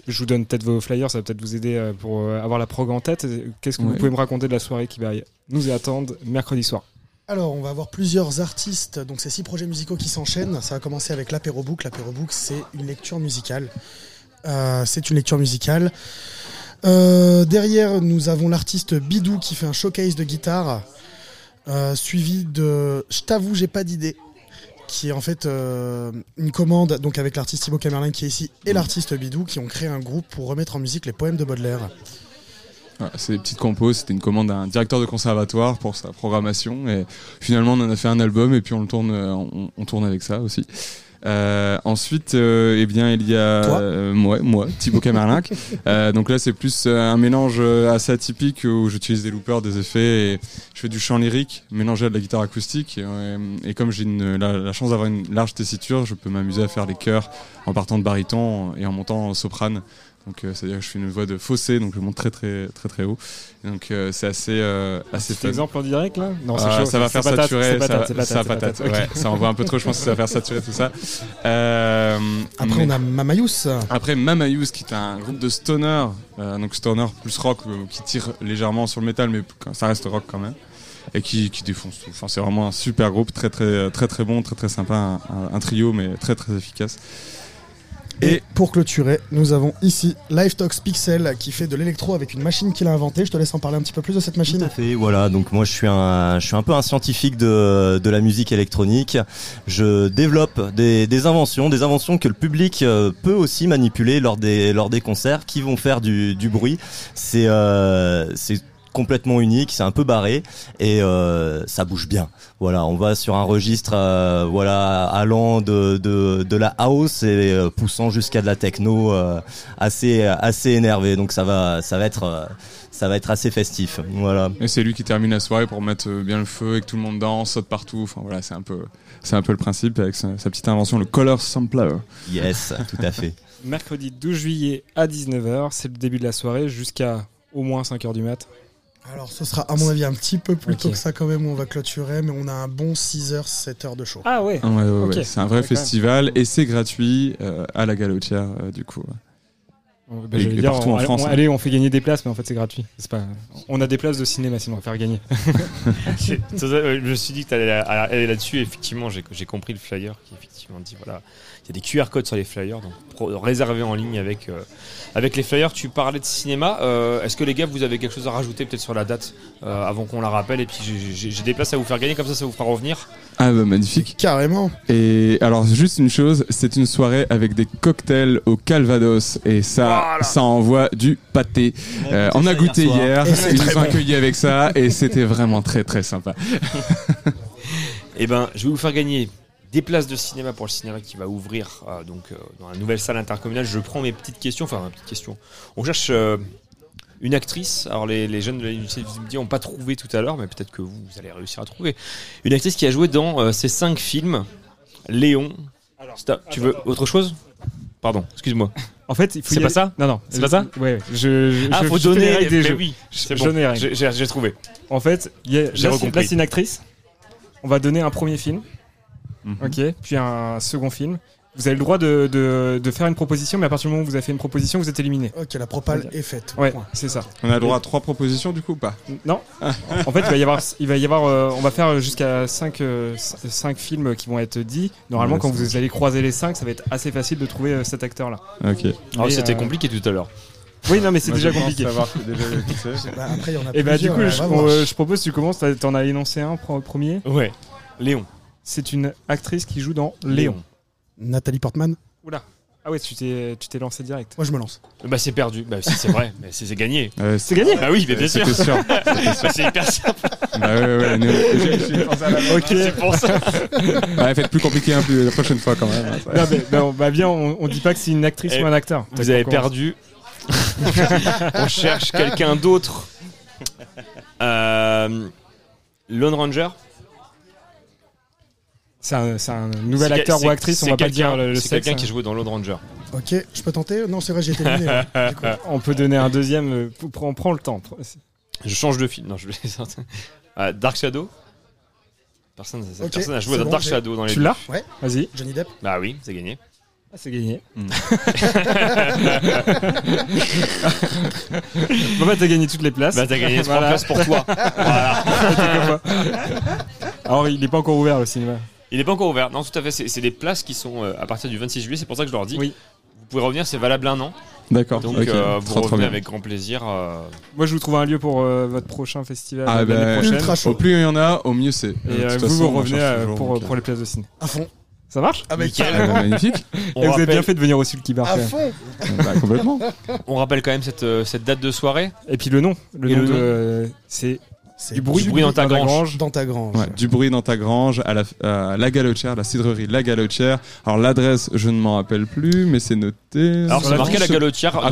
je vous donne peut-être vos flyers, ça va peut-être vous aider euh, pour euh, avoir la prog en tête. Qu'est-ce que vous pouvez me raconter de la soirée qui va nous attendre mercredi soir Alors, on va avoir plusieurs artistes, donc c'est six projets musicaux qui s'enchaînent. Ça va commencer avec l'apéro book. L'apéro book, c'est une lecture musicale. Euh, c'est une lecture musicale. Euh, derrière, nous avons l'artiste Bidou qui fait un showcase de guitare, euh, suivi de Je t'avoue, j'ai pas d'idée, qui est en fait euh, une commande, donc avec l'artiste Thibaut Camerlin qui est ici et l'artiste Bidou qui ont créé un groupe pour remettre en musique les poèmes de Baudelaire. Voilà, c'est des petites compos, c'était une commande d'un directeur de conservatoire pour sa programmation et finalement on en a fait un album et puis on euh, tourne avec ça aussi. Euh, ensuite, euh, eh bien, il y a Toi euh, moi, moi, Thibaut Camerlinck. Euh, donc là, c'est plus euh, un mélange euh, assez atypique où j'utilise des loopers, des effets, et je fais du chant lyrique mélangé à de la guitare acoustique. Et, et comme j'ai la, la chance d'avoir une large tessiture, je peux m'amuser à faire les chœurs en partant de baryton et en montant en soprane. Donc euh, c'est-à-dire que je fais une voix de fossé, donc je monte très très très très haut. Et donc euh, c'est assez euh, assez fun. exemple en direct là Non, chaud, ça va faire patate, saturer, c'est ça, patate, ça patate, c'est patate. patate, ok. Ouais, ça envoie un peu trop. Je pense que ça va faire saturer tout ça. Euh, Après, mais- on a Mamayous. après Mamayous qui est un groupe de stoner, euh, donc stoner plus rock euh, qui tire légèrement sur le métal mais ça reste rock quand même et qui, qui défonce tout. Enfin c'est vraiment un super groupe, très très très très bon, très très sympa, un, un- un trio mais très très efficace. Et pour clôturer, nous avons ici Lifetox Pixel qui fait de l'électro avec une machine qu'il a inventée. Je te laisse en parler un petit peu plus de cette machine. Tout à fait, voilà. Donc moi, je suis un, je suis un peu un scientifique de, de la musique électronique. Je développe des, des inventions, des inventions que le public euh, peut aussi manipuler lors des, lors des concerts, qui vont faire du, du bruit. C'est, euh, c'est complètement unique, c'est un peu barré et euh, ça bouge bien. Voilà, on va sur un registre, euh, voilà, allant de, de, de la house et euh, poussant jusqu'à de la techno, euh, assez, assez énervé. Donc ça va, ça va être, ça va être assez festif. Voilà. Et c'est lui qui termine la soirée pour mettre bien le feu et que tout le monde danse, saute partout. Enfin voilà, c'est un peu c'est un peu le principe avec sa, sa petite invention, le Color Sampler. Yes, tout à fait. Mercredi 12 juillet à 19h, c'est le début de la soirée jusqu'à au moins 5h du mat. Alors, ce sera à mon avis un petit peu plus tôt que ça quand même où on va clôturer, mais on a un bon 6h, 7h de show. Ah ouais Ouais, ouais, ouais, Ok. c'est un vrai Ouais, quand même. festival et c'est gratuit euh, à la Galotière euh, du coup. Bah, Et- j'allais et dire, partout on- en France, on- hein. allez, on fait gagner des places, mais en fait c'est gratuit. C'est pas. On a des places de cinéma, sinon on va faire gagner. Je me suis dit que tu allais aller là-dessus. Effectivement, j'ai j'ai compris le flyer qui effectivement dit voilà, il y a des QR codes sur les flyers, donc réservés en ligne avec euh, avec les flyers. Tu parlais de cinéma. euh, Est-ce que les gars, vous avez quelque chose à rajouter peut-être sur la date euh, avant qu'on la rappelle Et puis j'ai- des places à vous faire gagner, comme ça, ça vous fera revenir. Ah bah magnifique. Carrément. Et alors juste une chose, c'est une soirée avec des cocktails au Calvados et ça, ça envoie du pâté. Euh, on a goûté hier hier, ils nous ont bon. accueillis avec ça et c'était vraiment très très sympa. Eh ben, je vais vous faire gagner des places de cinéma pour le cinéma qui va ouvrir euh, donc euh, dans la nouvelle salle intercommunale. Je prends mes petites questions, enfin mes petites questions. On cherche euh, une actrice. Alors les, les jeunes de l'université n'ont pas trouvé tout à l'heure, mais peut-être que vous, vous allez réussir à trouver une actrice qui a joué dans euh, ces cinq films. Léon. Stop. tu veux autre chose? Pardon, excuse-moi. En fait, il faut C'est y pas aller- ça? Non, non. c'est pas ça? Ouais, je, je- Ah, je- faut donner des mais jeux. oui, Je- c'est je bon. J'ai- trouvé. En fait, il y a- là, c'est une actrice. On va donner un premier film. Mhm. Ok. Puis un second film. Vous avez le droit de, de, de faire une proposition, mais à partir du moment où vous avez fait une proposition, vous êtes éliminé. Ok, la propale est faite. Ouais, c'est ça. On a le droit à trois propositions du coup ou pas? Non. en fait, il va y avoir, il va y avoir, euh, on va faire jusqu'à 5 films qui vont être dits. Normalement, Ouais, quand vous allez croiser les 5, ça va être assez facile de trouver euh, cet acteur-là. Ok. Alors Mais, c'était euh, compliqué tout à l'heure. Oui, non, mais c'est déjà compliqué. Bah, après, il y en a Et bah, du coup, on je, on, euh, je propose, tu commences, t'en as énoncé un premier? Ouais. Léon. C'est une actrice qui joue dans Léon. Nathalie Portman Oula. Ah ouais, tu t'es, tu t'es lancé direct. Moi, je me lance. Bah c'est perdu. Bah si c'est vrai, mais c'est c'est gagné. Euh, C'est gagné Bah oui, mais bien sûr. C'était sûr. Bah, c'est hyper simple. Bah ouais, ouais, nous- j'ai- j'ai pensé à la- Ok. C'est pour ça. Ouais, faites plus compliqué la prochaine fois quand même. Non, mais, bah, on, bah, bien, on, on dit pas que c'est une actrice Eh, ou un acteur. Vous avez perdu. On cherche quelqu'un d'autre. Euh, Lone Ranger? C'est un, c'est un nouvel C'est- acteur c'est- ou actrice, on va pas dire le, C'est sexe. quelqu'un qui joué dans Lone Ranger. Ok, je peux tenter Non, c'est vrai, j'ai été éliminé. ouais. On peut donner un deuxième. euh, On prend le temps. Je change de film. Non, je Euh, Dark Shadow. Personne, cette Ok, personne a joué dans bon, Dark j'ai- Shadow dans les Tu l'as Ouais, Vas-y. Johnny Depp. Bah oui, c'est gagné. Ah, c'est gagné. Hmm. Bon bah t'as gagné toutes les places. Bah t'as gagné trois Voilà. places pour toi. voilà. Alors il est pas encore ouvert le cinéma. Il n'est pas encore ouvert. Non, tout à fait. C'est des places qui sont euh, à partir du 26 juillet. C'est pour ça que je leur dis. Oui. Vous pouvez revenir, c'est valable un an. D'accord. Donc euh, vous revenez avec grand plaisir. euh, Moi je vous trouve un lieu pour euh, votre prochain festival Ah l'année bah, prochaine. ultra chaud. Au plus il y en a, au mieux c'est. Et euh, vous façon, vous revenez euh, toujours, pour, les places de ciné. À fond. Ça marche Ah, bah, Nickel. magnifique. on, Et vous avez bien fait de venir au Sulky Bar. À fond. Bah, complètement. on rappelle quand même cette, euh, cette date de soirée. Et puis le nom. Le Et nom le de- nom euh, C'est du bruit, du bruit dans ta grange. Dans ta grange. Ouais, du bruit dans ta grange, à la, à la galotière, la cidrerie La Galotière. Alors l'adresse, je ne m'en rappelle plus, mais c'est noté. Alors c'est la marqué la galotière. À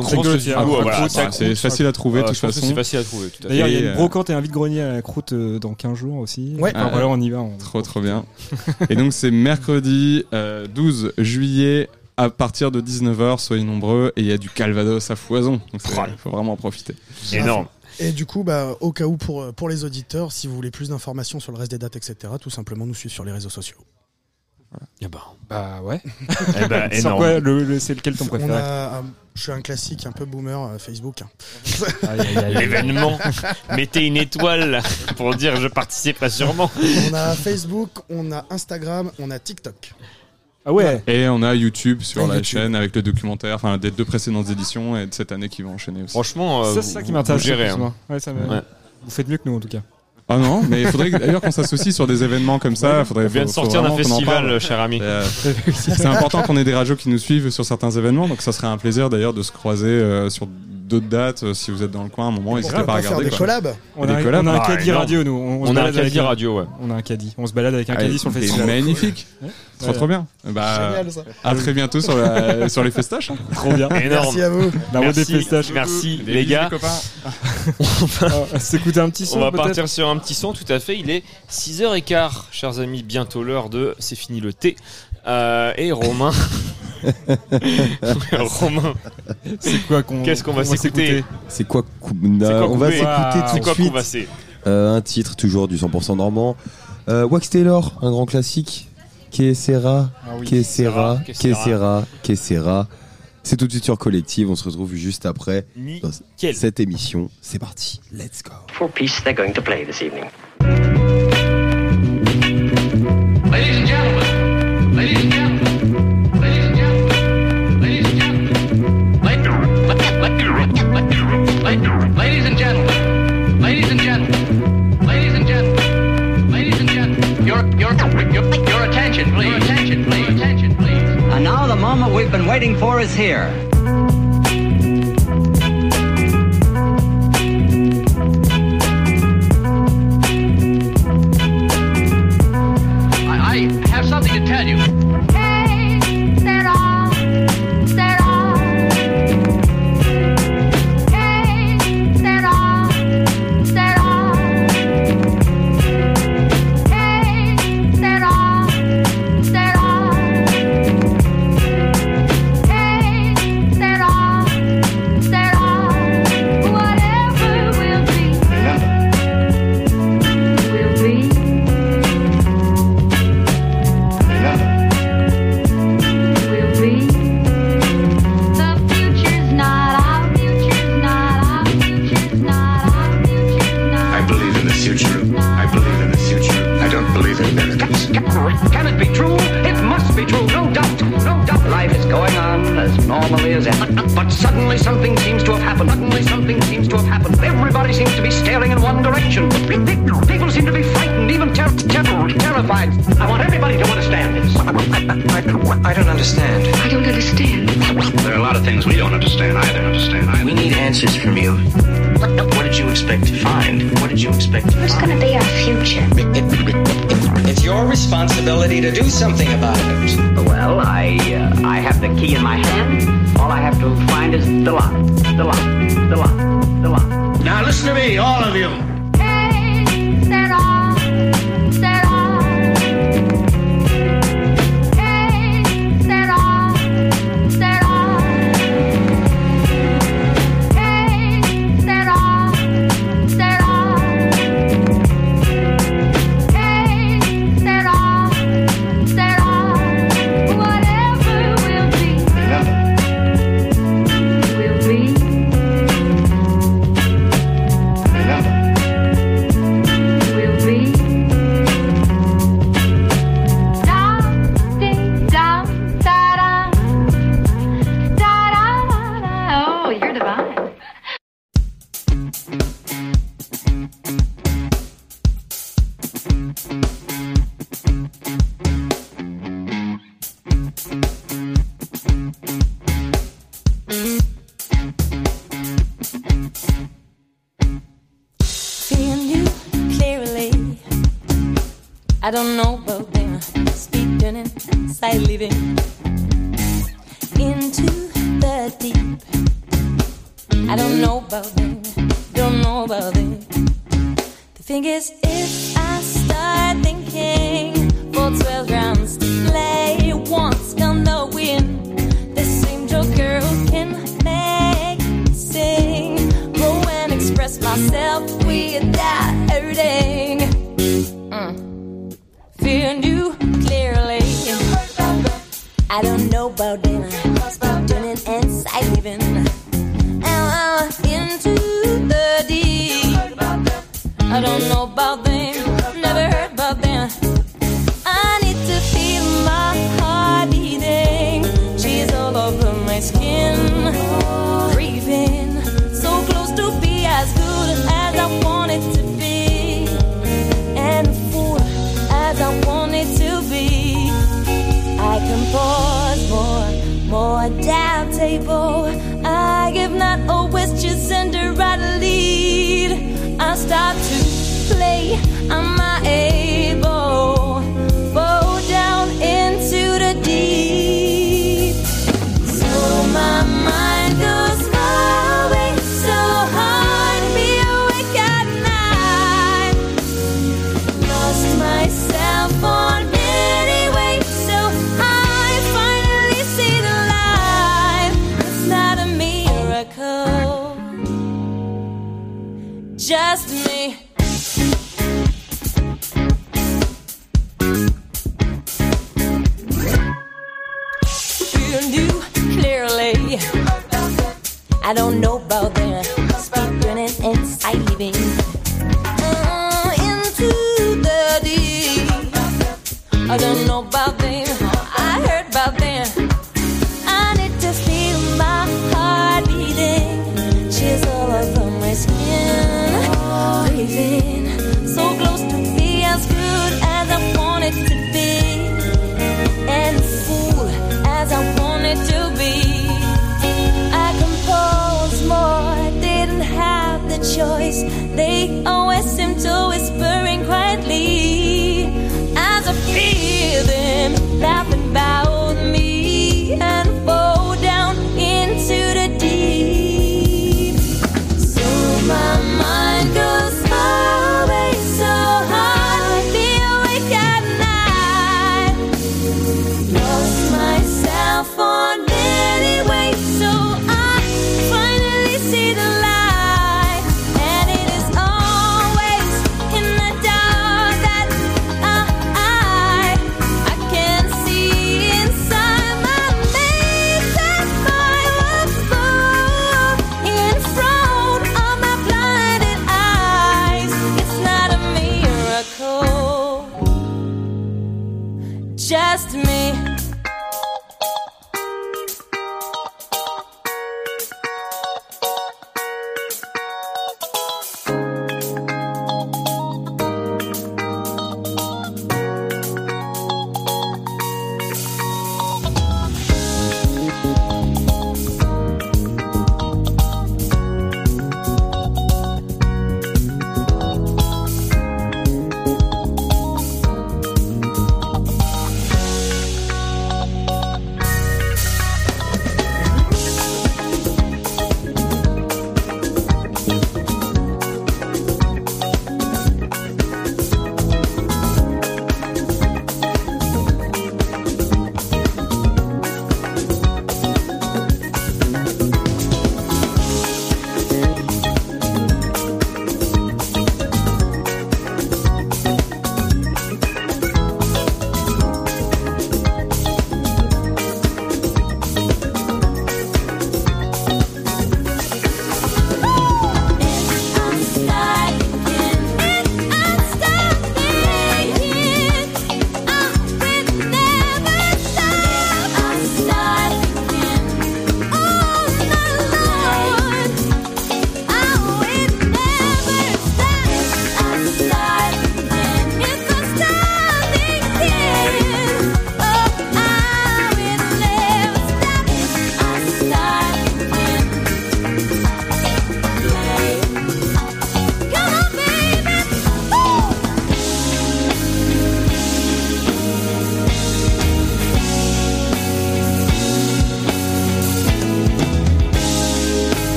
c'est facile à trouver de Euh, toute façon. C'est facile à trouver. D'ailleurs, il y a Et, une euh, brocante et un vide-grenier à la croûte euh, dans 15 jours aussi. Ouais. Voilà, on y va. Trop trop bien. Et donc c'est mercredi euh, 12 juillet à partir de 19h, soyez nombreux et il y a du Calvados à foison. Donc il faut vraiment en profiter. Énorme. Et du coup, bah, au cas où pour, pour les auditeurs, si vous voulez plus d'informations sur le reste des dates, etc., tout simplement nous suivre sur les réseaux sociaux. Eh ben, Bah ouais. Eh ben, quoi, le- le- c'est lequel ton On préféré? a, euh, je suis un classique un peu boomer euh, Facebook. hein. L'événement. Mettez une étoile pour dire je participerai sûrement. on a Facebook, on a Instagram, on a TikTok. Ah ouais. Et on a YouTube sur Et la YouTube. chaîne avec le documentaire, enfin des deux précédentes éditions et de cette année qui va enchaîner aussi. Franchement, euh, Ça, c'est qui m'intéresse. vous gérez, hein. souvent. Ouais, ça me- Ouais. Vous faites mieux que nous en tout cas. Ah non, mais il faudrait que- d'ailleurs qu'on s'associe sur des événements comme ça. Faudrait, On vient de faut- sortir d'un festival, cher ami. Euh, c'est important qu'on ait des radios qui nous suivent sur certains événements, donc ça serait un plaisir d'ailleurs de se croiser euh, sur d'autres dates. euh, si vous êtes dans le coin, à un moment, n'hésitez pas à regarder. des collabs On Des a, collabs. on a un Ah, caddie radio, nous. On, se On a balade un caddie avec un- radio, ouais. On a un caddie. On se balade avec un Ah, caddie sur le c'est festival. magnifique. Ouais. Trop Ouais. trop bien. Bah, Génial, ça. à très bientôt sur, la, sur les festaches. hein. Trop bien. Énorme. Merci à vous. La route des Merci, les gars. On va s'écouter un petit son On va partir sur un petit son, tout à fait. Il est 6h15, chers amis, bientôt l'heure de C'est fini le thé. Euh, et Romain. Romain, C'est quoi qu'on qu'est-ce qu'on va s'écouter C'est quoi, quoi On va s'écouter tout de quoi suite c'est euh, un titre toujours du 100% normand. Euh, Wax Taylor, un grand classique. Que sera, Ah oui. que sera, Que que sera. sera, que sera. C'est tout de suite sur Collective. On se retrouve juste après dans cette émission. C'est parti. Let's go. Full piece they're going to play this evening. Ladies and gentlemen, ladies and gentlemen, moment we've been waiting for is here.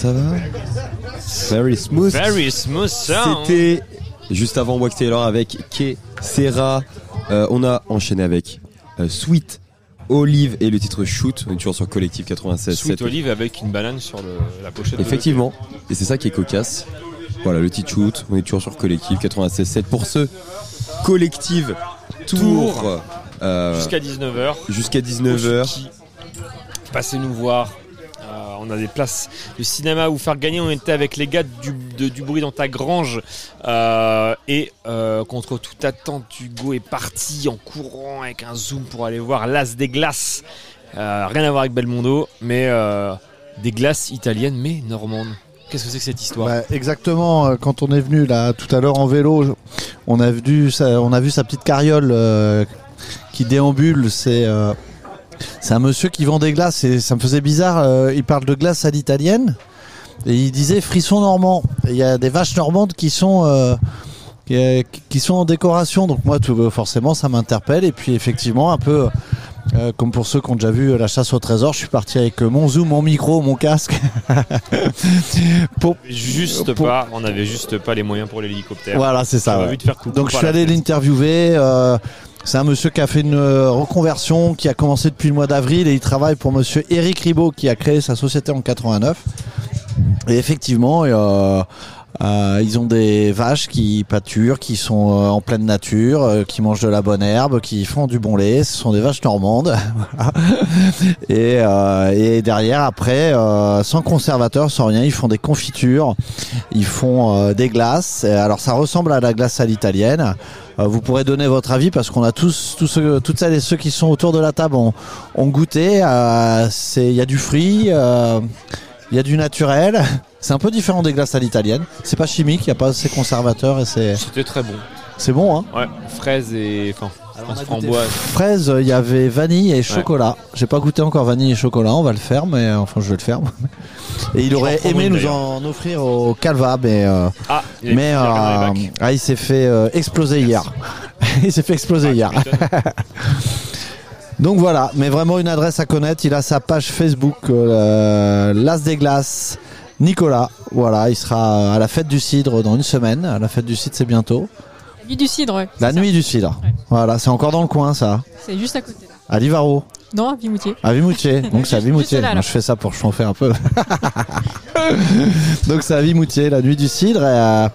Ça va Very smooth. Very smooth sound. C'était juste avant Wax Taylor avec Ke Serra. Euh, on a enchaîné avec euh, Sweet Olive et le titre Shoot. On est toujours sur Collectif 96. Sweet Olive avec une banane sur le- la pochette. de Effectivement. Et c'est ça qui est cocasse. Voilà, le titre Shoot. On est toujours sur Collectif 96.7 pour ce Collective Tour. Tour. euh, Jusqu'à 19h. Jusqu'à 19h. Passez nous voir. On a des places de cinéma à vous faire gagner. On était avec les gars du, de- du bruit dans ta grange. Euh, et euh, contre toute attente, Hugo est parti en courant avec un zoom pour aller voir l'As des glaces. Euh, rien à voir avec Belmondo, mais des glaces italiennes, mais normandes. Qu'est-ce que c'est que cette histoire? Bah, exactement, quand on est venu là tout à l'heure en vélo, on a vu sa, on a vu sa petite carriole qui déambule. C'est c'est un monsieur qui vend des glaces et ça me faisait bizarre. euh, il parle de glace à l'italienne et il disait frisson normand. Et Il y a des vaches normandes qui sont euh, qui, euh, qui sont en décoration. Donc moi, tout, forcément, ça m'interpelle. Et puis effectivement, un peu. euh, comme pour ceux qui ont déjà vu la chasse au trésor, je suis parti avec euh, mon zoom, mon micro, mon casque. pour, Juste pour- pas, on avait juste pas les moyens pour l'hélicoptère. Voilà, c'est ça. J'aurais ouais. vu de faire coucou Donc je par suis la allé fenêtre. l'interviewer. euh, c'est un monsieur qui a fait une euh, reconversion, qui a commencé depuis le mois d'avril et il travaille pour monsieur Eric Ribot qui a créé sa société en 89. Et effectivement, euh, euh, ils ont des vaches qui pâturent, qui sont euh, en pleine nature, euh, qui mangent de la bonne herbe, qui font du bon lait. Ce sont des vaches normandes. Euh, et derrière, après, euh, sans conservateur, sans rien, ils font des confitures, ils font des glaces. Alors ça ressemble à la glace à l'italienne. Vous pourrez donner votre avis parce qu'on a tous, tous ceux, toutes celles et ceux qui sont autour de la table ont, ont goûté. Il y a du fruit, il y a du naturel. C'est un peu différent des glaces à l'italienne. C'est pas chimique, il n'y a pas ces conservateurs et c'est. C'était très bon. C'est bon, hein Ouais, fraises et. Enfin, on a fraises goûté framboises. Fraises, il y avait vanille et chocolat. J'ai pas goûté encore vanille et chocolat, on va le faire, mais euh, enfin je vais le faire. Et il aurait aimé une, nous en offrir au Calva, mais euh, Ah, il mais euh, bacs. ah, il s'est fait euh, exploser hier. il s'est fait exploser hier. Donc voilà, mais vraiment une adresse à connaître. Il a sa page Facebook, euh, L'As des Glaces, Nicolas. Voilà, il sera à la fête du cidre dans une semaine. À la fête du cidre, c'est bientôt. Nuit du cidre, ouais. La nuit du cidre. Voilà, c'est encore dans le coin, ça. C'est juste à côté. là. À Livaro. Non, à Vimoutier. À Vimoutier. Donc c'est à Vimoutier. là, là. Moi, je fais ça pour chauffer un peu. Donc c'est à Vimoutier, la nuit du cidre. Et, euh,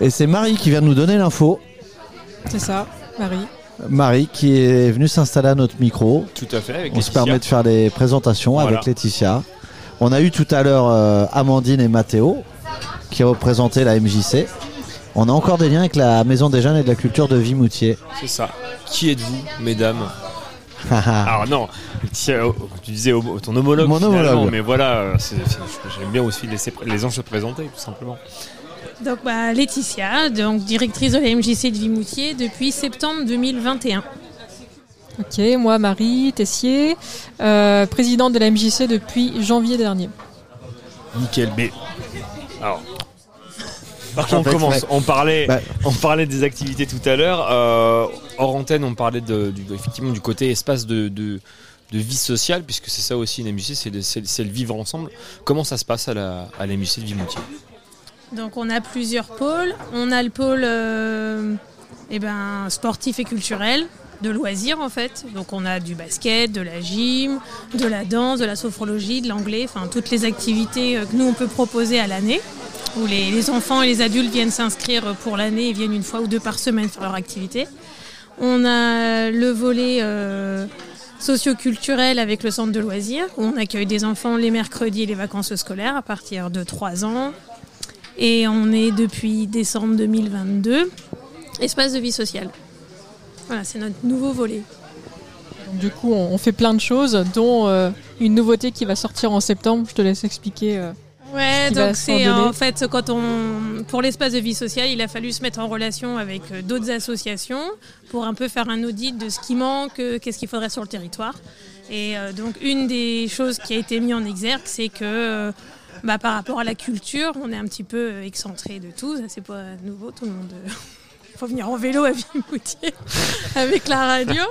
et c'est Marie qui vient de nous donner l'info. C'est ça, Marie. Marie qui est venue s'installer à notre micro. Tout à fait, avec On se permet de faire les présentations Voilà. avec Laetitia. On a eu tout à l'heure euh, Amandine et Mathéo qui représentaient la MJC. On a encore des liens avec la Maison des Jeunes et de la Culture de Vimoutier. C'est ça. Qui êtes-vous, mesdames Alors non, oh, tu disais ton homologue, Mon homologue. mais voilà, euh, j'aime bien aussi laisser les gens se présenter, tout simplement. Donc bah, Laetitia, donc directrice de la MJC de Vimoutier depuis septembre 2021. Ok, moi Marie Tessier, euh, présidente de la MJC depuis janvier dernier. Nickel, mais alors. Par J'en contre, on commence. exprès. On parlait, Bah. on parlait des activités tout à l'heure. Euh, hors antenne, on parlait de, du, effectivement du côté espace de, de, de vie sociale, puisque c'est ça aussi une MJC, c'est de- c'est c'est le vivre ensemble. Comment ça se passe à la, à la MJC de Vimoutier Donc on a plusieurs pôles. On a le pôle euh, eh ben, sportif et culturel, de loisirs en fait. Donc on a du basket, de la gym, de la danse, de la sophrologie, de l'anglais, enfin toutes les activités euh, que nous on peut proposer à l'année, où les, les enfants et les adultes viennent s'inscrire pour l'année et viennent une fois ou deux par semaine faire leur activité. On a le volet euh, socioculturel avec le centre de loisirs, où on accueille des enfants les mercredis et les vacances scolaires à partir de 3 ans. Et on est depuis décembre 2022, espace de vie sociale. Voilà, c'est notre nouveau volet. Donc, du coup, on, on fait plein de choses, dont euh, une nouveauté qui va sortir en septembre. Je te laisse expliquer. euh, Ouais, ce donc c'est donner. en fait quand on pour l'espace de vie sociale, il a fallu se mettre en relation avec euh, d'autres associations pour un peu faire un audit de ce qui manque, euh, qu'est-ce qu'il faudrait sur le territoire. Et euh, donc une des choses qui a été mise en exergue, c'est que euh, bah, par rapport à la culture, on est un petit peu euh, excentré de tout. Ça c'est pas nouveau, tout le monde. Euh, faut venir en vélo à Vimoutier avec la radio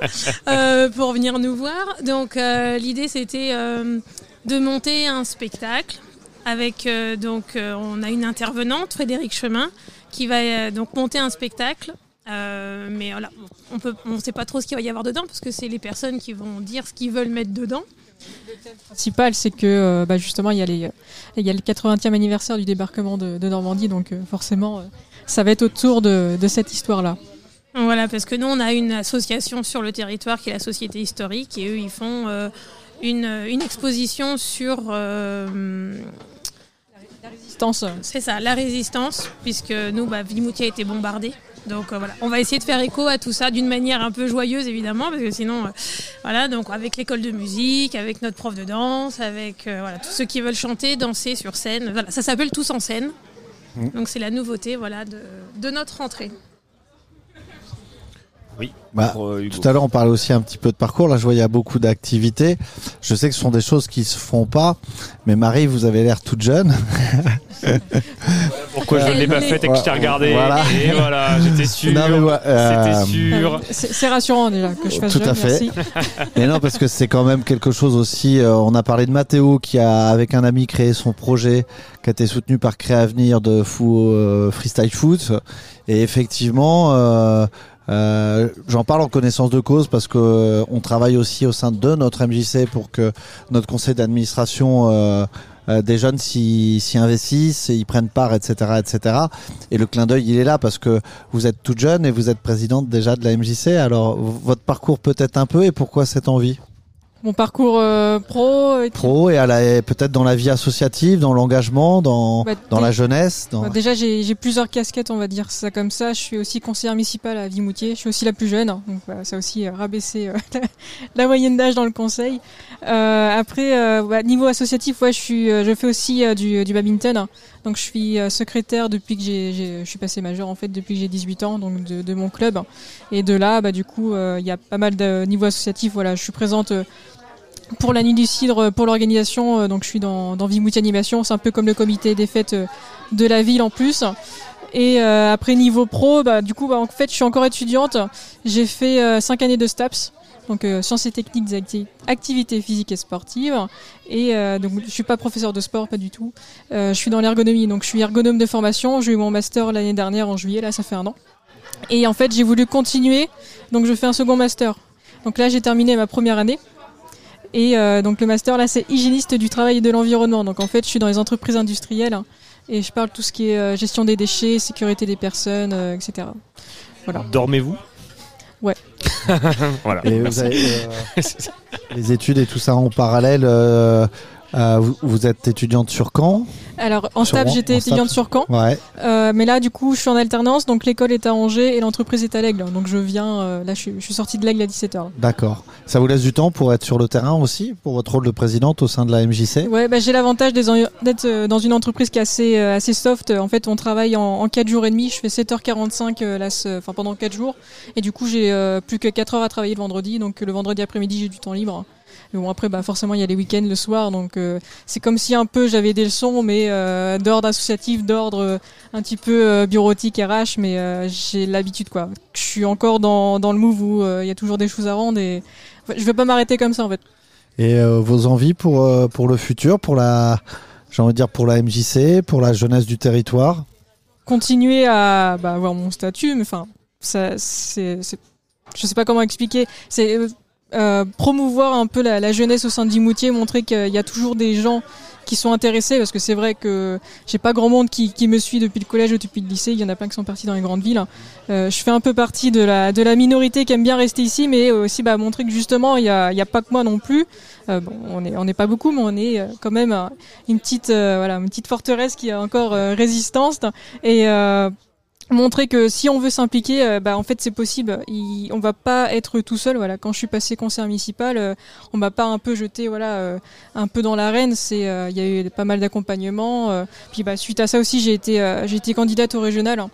euh, pour venir nous voir. Donc euh, l'idée c'était euh, de monter un spectacle avec donc on a une intervenante Frédéric Chemin qui va donc monter un spectacle mais voilà, on on sait pas trop ce qu'il va y avoir dedans parce que c'est les personnes qui vont dire ce qu'ils veulent mettre dedans. principal, c'est que bah, justement, il y, a il le 80e anniversaire du débarquement de, Normandie, donc forcément, ça va être autour de, de cette histoire-là. Voilà, parce que nous, on a une association sur le territoire qui est la Société historique et eux, ils font euh, une, une exposition sur. euh, la résistance. C'est ça, la résistance, puisque nous, bah, Vimoutier a été bombardé. Donc euh, voilà, on va essayer de faire écho à tout ça d'une manière un peu joyeuse évidemment, parce que sinon, euh, voilà, donc avec l'école de musique, avec notre prof de danse, avec euh, voilà, tous ceux qui veulent chanter, danser sur scène. Voilà, ça s'appelle Tous en scène. Mm. Donc c'est la nouveauté voilà, de, de notre rentrée. Oui. Bah, pour, euh, tout à l'heure, on parlait aussi un petit peu de parcours. Là, je vois il y a beaucoup d'activités. Je sais que ce sont des choses qui se font pas. Mais Marie, vous avez l'air toute jeune. Pourquoi je ne l'ai pas faite et que je t'ai regardé Voilà. Et voilà, j'étais sûr. Non, mais voilà, euh, C'était sûr. C'est c'est rassurant déjà que je fasse Tout jeune, à fait. Mais non, parce que c'est quand même quelque chose aussi. euh, on a parlé de Mathéo qui a, avec un ami, créé son projet qui a été soutenu par Créavenir de fou, euh, Freestyle Foot. Et effectivement, euh, euh, j'en parle en connaissance de cause parce que euh, on travaille aussi au sein de notre MJC pour que notre conseil d'administration euh, des jeunes s'y investissent y prennent part, etc., etc. Et le clin d'œil, il est là parce que vous êtes toute jeune et vous êtes présidente déjà de la MJC. Alors, votre parcours peut-être un peu et pourquoi cette envie? Mon parcours euh, pro, Pro et peut-être dans la vie associative, dans l'engagement, dans, Bah, dans la jeunesse. Dans... Bah, déjà, j'ai plusieurs casquettes, on va dire ça comme ça. Je suis aussi conseillère municipale à Vimoutier. Je suis aussi la plus jeune, donc voilà, ça a aussi euh, rabaissé euh, la, la moyenne d'âge dans le conseil. Euh, après, bah, niveau associatif, ouais, je suis, je fais aussi du, du badminton. Donc, je suis secrétaire depuis que j'ai, je suis passé majeur en fait depuis que j'ai 18 ans, donc de, de mon club. Et de là, bah, du coup, il y a pas mal de niveau associatif. Voilà, je suis présente. Euh, pour la nuit du cidre, pour l'organisation, euh, donc je suis dans, dans Vimoutier Animation, c'est un peu comme le comité des fêtes euh, de la ville en plus. Et euh, après niveau pro, bah, du coup, bah, en fait, je suis encore étudiante. J'ai fait euh, cinq années de STAPS, donc euh, sciences et techniques activités physiques et sportives. Et euh, donc, je suis pas professeur de sport, pas du tout. Euh, je suis dans l'ergonomie, donc je suis ergonome de formation. J'ai eu mon master l'année dernière en juillet, là, ça fait un an. Et en fait, j'ai voulu continuer, donc je fais un second master. Donc là, j'ai terminé ma première année. Et euh, donc le master là, c'est hygiéniste du travail et de l'environnement. Donc en fait, je suis dans les entreprises industrielles hein, et je parle tout ce qui est euh, gestion des déchets, sécurité des personnes, euh, etc. Voilà. Dormez-vous? Ouais. voilà. Et vous Merci. avez, euh, les études et tout ça en parallèle. Euh, vous, vous êtes étudiante sur Caen Alors en Sur j'étais étudiante sur Caen. Ouais. Euh, mais là, du coup, je suis en alternance. Donc l'école est à Angers et l'entreprise est à l'Aigle. Donc je viens. euh, là, je suis, je suis sortie de l'Aigle à 17h. D'accord. Ça vous laisse du temps pour être sur le terrain aussi, pour votre rôle de présidente au sein de la MJC Ouais, bah, j'ai l'avantage d'être euh, dans une entreprise qui est assez, assez soft. En fait, on travaille en, en 4 jours et demi. Je fais 7h45 euh, là, enfin, pendant 4 jours. Et du coup, j'ai plus que 4 heures à travailler le vendredi. Donc, le vendredi après-midi, j'ai du temps libre. Mais bon, après, bah, forcément, il y a les week-ends le soir. Donc, euh, c'est comme si un peu j'avais des leçons, mais euh, d'ordre associatif, d'ordre euh, un petit peu bureautique, RH. Mais j'ai l'habitude, quoi. Je suis encore dans, dans le move où il y a toujours des choses à rendre. Et enfin, je vais pas m'arrêter comme ça, en fait. Et vos envies pour, pour le futur, pour la, j'ai envie de dire pour la MJC, pour la jeunesse du territoire? Continuer à bah, avoir mon statut, mais enfin, ça, c'est, c'est- je sais pas comment expliquer. C'est euh, promouvoir un peu la, la jeunesse au sein de Dimoutier, montrer qu'il y a toujours des gens qui sont intéressés, parce que c'est vrai que j'ai pas grand monde qui, qui me suit depuis le collège ou depuis le lycée. Il y en a plein qui sont partis dans les grandes villes. Euh, je fais un peu partie de la de la minorité qui aime bien rester ici, mais aussi bah, montrer que justement il y a, y a pas que moi non plus. Euh, bon, on est on n'est pas beaucoup, mais on est euh, quand même euh, une petite voilà une petite forteresse qui est encore résistante et montrer que si on veut s'impliquer, euh, bah en fait c'est possible. On va pas être tout seul. Voilà, quand je suis passé conseiller municipal, euh, on m'a pas un peu jeté voilà euh, un peu dans l'arène. C'est il y a eu pas mal d'accompagnement. puis bah suite à ça aussi j'ai été j'ai été candidate au régional. hein,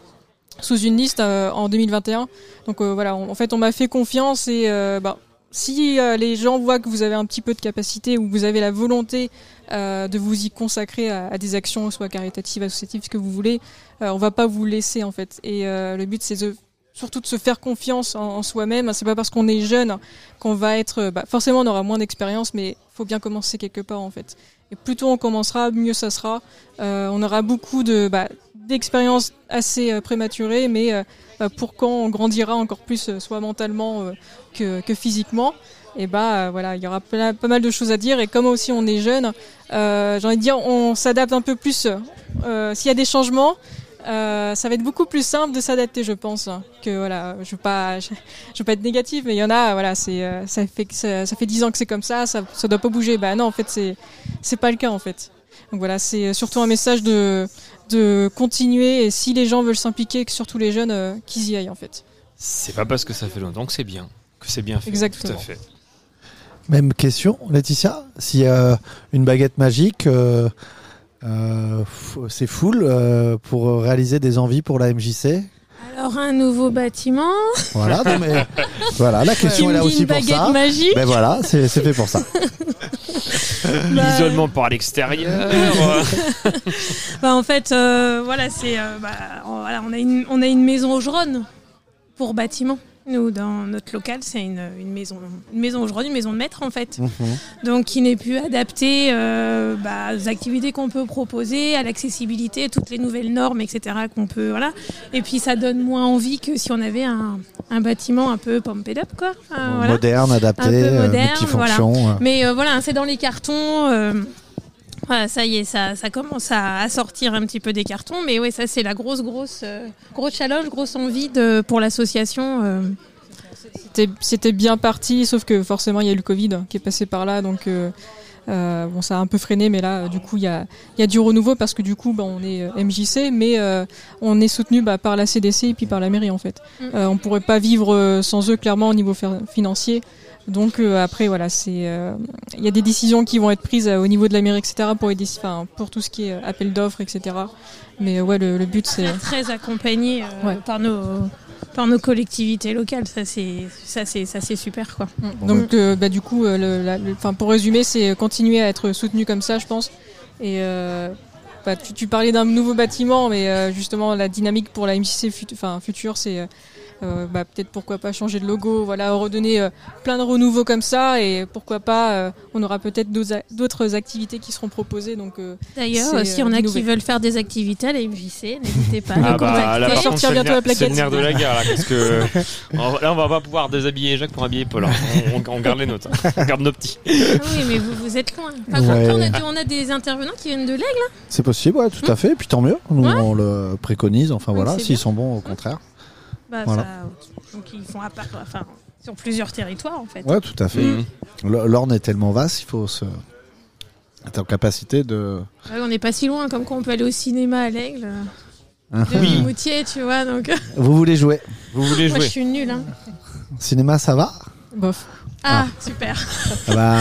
sous une liste en 2021. Donc voilà, on- en fait on m'a fait confiance et bah, si euh, les gens voient que vous avez un petit peu de capacité ou que vous avez la volonté euh, de vous y consacrer à, des actions, soit caritatives, associatives, ce que vous voulez, euh, on va pas vous laisser en fait. Et euh, le but c'est de surtout de se faire confiance en, soi-même. C'est pas parce qu'on est jeune qu'on va être. Bah, forcément, on aura moins d'expérience, mais faut bien commencer quelque part en fait. Et plus tôt on commencera, mieux ça sera. Euh, on aura beaucoup de bah, d'expérience assez euh, prématurée, mais euh, bah, pour quand on grandira encore plus, soit mentalement que, que physiquement, et bah euh, voilà, il y aura pas, mal de choses à dire. Et comme aussi on est jeune, j'ai envie de dire, on s'adapte un peu plus. S'il y a des changements, euh, ça va être beaucoup plus simple de s'adapter, je pense. Que voilà, je veux pas, je, je veux pas être négative, mais il y en a, voilà, c'est, euh, ça fait, ça, ça fait dix ans que c'est comme ça, ça, ça doit pas bouger. Bah non, en fait, c'est, c'est pas le cas en fait. Donc voilà, c'est surtout un message de, de continuer et si les gens veulent s'impliquer, que surtout les jeunes, euh, qu'ils y aillent en fait. C'est pas parce que ça fait longtemps que c'est bien, que c'est bien fait. Exactement. Tout à fait. Même question, Laetitia. Si euh, une baguette magique, euh, euh, c'est full euh, pour réaliser des envies pour la MJC. Alors un nouveau bâtiment. Voilà, non, mais voilà, la question Tu est là aussi une pour baguette ça. magique Ben voilà, c'est c'est fait pour ça. L'isolement par l'extérieur. Bah, en fait, euh, voilà, c'est euh, bah, on- voilà, on a une on a une maison Augeronne pour bâtiment. Nous, dans notre local, c'est une, une maison une maison Augeronne, une maison de maître en fait. Donc qui n'est plus adapté euh, bah, aux activités qu'on peut proposer, à l'accessibilité, toutes les nouvelles normes, etc. qu'on peut voilà. Et puis ça donne moins envie que si on avait un, un bâtiment un peu pumped up quoi. Voilà. Moderne, adapté, un peu euh, moderne, voilà. euh. Mais euh, voilà, c'est dans les cartons. Voilà, ça y est, ça, ça commence à, à sortir un petit peu des cartons. Mais oui, ça c'est la grosse, grosse, euh, grosse challenge, grosse envie de, pour l'association. euh, C'était- bien parti, sauf que forcément il y a eu le Covid qui est passé par là, donc euh, bon ça a un peu freiné, mais là du coup il y a, il y a du renouveau parce que du coup bah, on est MJC, mais on est soutenu bah, par la CDC et puis par la mairie en fait. Mm. On pourrait pas vivre sans eux clairement au niveau financier. Donc euh, après voilà, c'est euh, il y a des décisions qui vont être prises euh, au niveau de la mairie etc pour aider, enfin pour tout ce qui est euh, appel d'offres etc. Mais ouais le, le but c'est très accompagné euh, Ouais. par nos par nos collectivités locales. Ça c'est ça c'est ça c'est super quoi. Donc, euh, bah, du coup, euh, le- la- le- enfin, pour résumer, c'est continuer à être soutenu comme ça, je pense. Et euh, bah, tu, tu parlais d'un nouveau bâtiment, mais euh, justement, la dynamique pour la MJC fut- enfin, future, c'est bah, peut-être pourquoi pas changer de logo, voilà, redonner euh, plein de renouveau comme ça, et pourquoi pas, euh, on aura peut-être d'autres activités qui seront proposées. Donc, euh, D'ailleurs, c'est, s'il y euh, en a qui veulent faire des activités à la MJC, n'hésitez pas à Ah nous bah, là, contre, le bientôt la nerf- plaquette. C'est le nerf de la guerre, là, parce que on- là, on va pas pouvoir déshabiller Jacques pour habiller Paul. hein. On, on garde les notes, hein. on garde nos petits. Ah oui, mais vous, vous êtes loin. Par Ouais. contre, on a, on des intervenants qui viennent de l'aigle. hein C'est possible, ouais, tout à fait. Et puis tant mieux. Nous, Ouais. on le préconise. Enfin voilà, s'ils sont bons, au contraire. Bah, Voilà. ça- donc ils font à part, enfin, sur plusieurs territoires en fait. Ouais, tout à fait. L- L'Orne est tellement vaste, il faut se être en capacité de. Ouais, on n'est pas si loin, comme quand on peut aller au cinéma à l'aigle. Ah. De Oui. Moutier, tu vois. Donc... Vous voulez jouer? Vous voulez Moi, je suis nulle. Hein. Cinéma, ça va? Bof. Ah, super. Ah bah,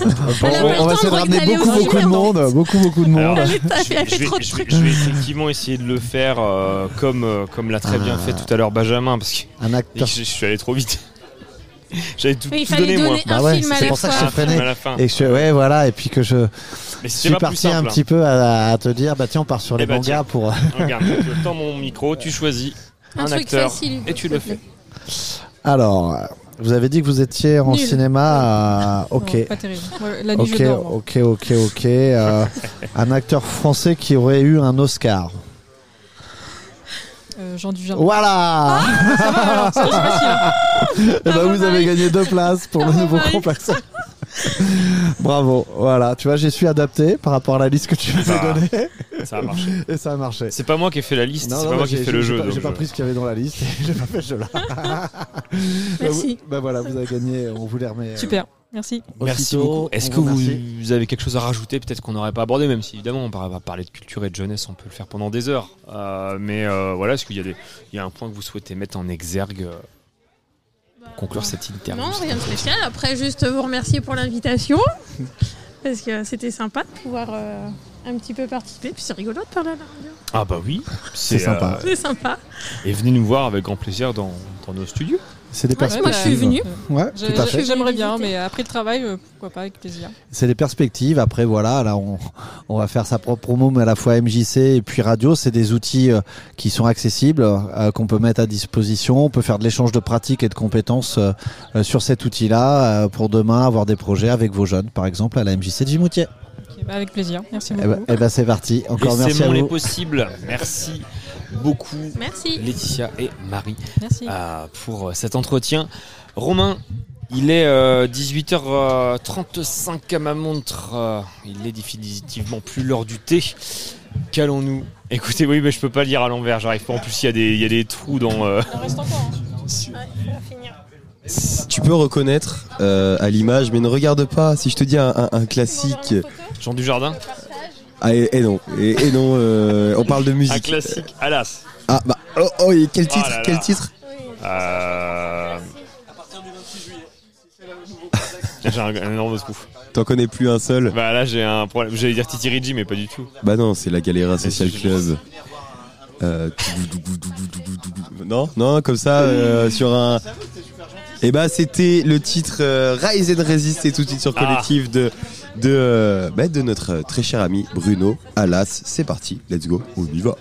on, on va essayer de ramener beaucoup, beaucoup de monde, beaucoup, beaucoup de monde. Alors, je, vais, trop de je vais- trucs. je vais effectivement essayer de le faire euh, comme, euh, comme l'a très bien Ah. fait tout à l'heure Benjamin, parce que Un acteur. je, je suis allé trop vite. J'avais tout, tout donné, moi. Bah ouais, c'est pour ça que je fin. Et que je, ouais, voilà, et puis que je Mais suis parti un simple, petit peu à, à te dire, bah tiens, on part sur les Eh bah, mangas tiens. pour. Regarde, je tends mon micro, tu choisis Un un, truc acteur facile, et tu le fais. Alors, euh, vous avez dit que vous étiez en Nul. cinéma. euh, ok. Non, pas terrible. Ouais, la nuit, Ok, je dors. moi. ok, ok, ok. euh, un acteur français qui aurait eu un Oscar. Euh, Jean Dujardin. Voilà Ça va, alors, ça, ben, vous avez gagné deux places pour le nouveau complexe. Bravo, voilà, tu vois, j'ai su adapter par rapport à la liste que tu m'avais Ça- donnée. Ça a marché. Et ça a marché. C'est pas moi qui ai fait la liste, Non, c'est pas moi qui ai j'ai- fait le j'ai jeu. pas- donc J'ai pas je- pris ce qu'il y avait dans la liste et j'ai pas fait ce jeu-là. Merci. Bah, ben voilà, vous avez gagné, on vous les remet. euh, Super, merci. Merci aussitôt. beaucoup. Est-ce On que vous vous, remercie. vous avez quelque chose à rajouter, peut-être qu'on n'aurait pas abordé, même si évidemment on va parler de culture et de jeunesse, on peut le faire pendant des heures. Euh, mais euh, voilà, est-ce qu'il y a des, il y a un point que vous souhaitez mettre en exergue euh, conclure cette interview Non, rien de spécial. Après, juste vous remercier pour l'invitation. Parce que c'était sympa de pouvoir euh, un petit peu participer. Puis c'est rigolo de parler à la radio. Ah bah oui, C'est sympa. euh, C'est sympa. et venez nous voir avec grand plaisir dans, dans nos studios. C'est des Ouais, perspectives. moi, je suis venue. Ouais, Je- tout à fait. J'aimerais bien, mais après le travail, euh, pourquoi pas, avec plaisir. C'est des perspectives. Après, voilà, là, on, on va faire sa propre promo, mais à la fois MJC et puis radio. C'est des outils euh, qui sont accessibles, euh, qu'on peut mettre à disposition. On peut faire de l'échange de pratiques et de compétences euh, sur cet outil-là pour demain avoir des projets avec vos jeunes, par exemple, à la MJC de Gimoutier. Ok, bah, avec plaisir. Merci Eh beaucoup. ben, eh ben, c'est parti. Encore merci c'est à mon les vous. possibles. Merci beaucoup. Merci. Laetitia et Marie. Merci. euh, pour euh, cet entretien. Romain, il est euh, 18h35 à ma montre. Euh, il est définitivement plus l'heure du thé. Qu'allons-nous? Écoutez, oui, mais je peux pas lire à l'envers. J'arrive pas. En plus, il y, a des- il y a des trous dans. euh, Tu peux reconnaître euh, à l'image, mais ne regarde pas. Si je te dis un, un- un classique. Jean du Jardin Ah, et, et non. Et, et non, euh, on parle de musique. Un classique, Alas. Ah, bah, oh, oh, et quel Oh titre là là. Quel titre Euh... J'ai un, un énorme trou. T'en connais plus un seul? Bah là, j'ai un problème. J'allais dire Titi Ricci, mais pas du tout. Bah non, c'est la Galera Social Club. Euh, non, non, comme ça, euh, sur un. Et bah c'était le titre euh, Rise and Resist et tout de suite sur Ah. collectif de de euh, bah, de notre très cher ami Bruno. Alas, c'est parti, let's go, on y va.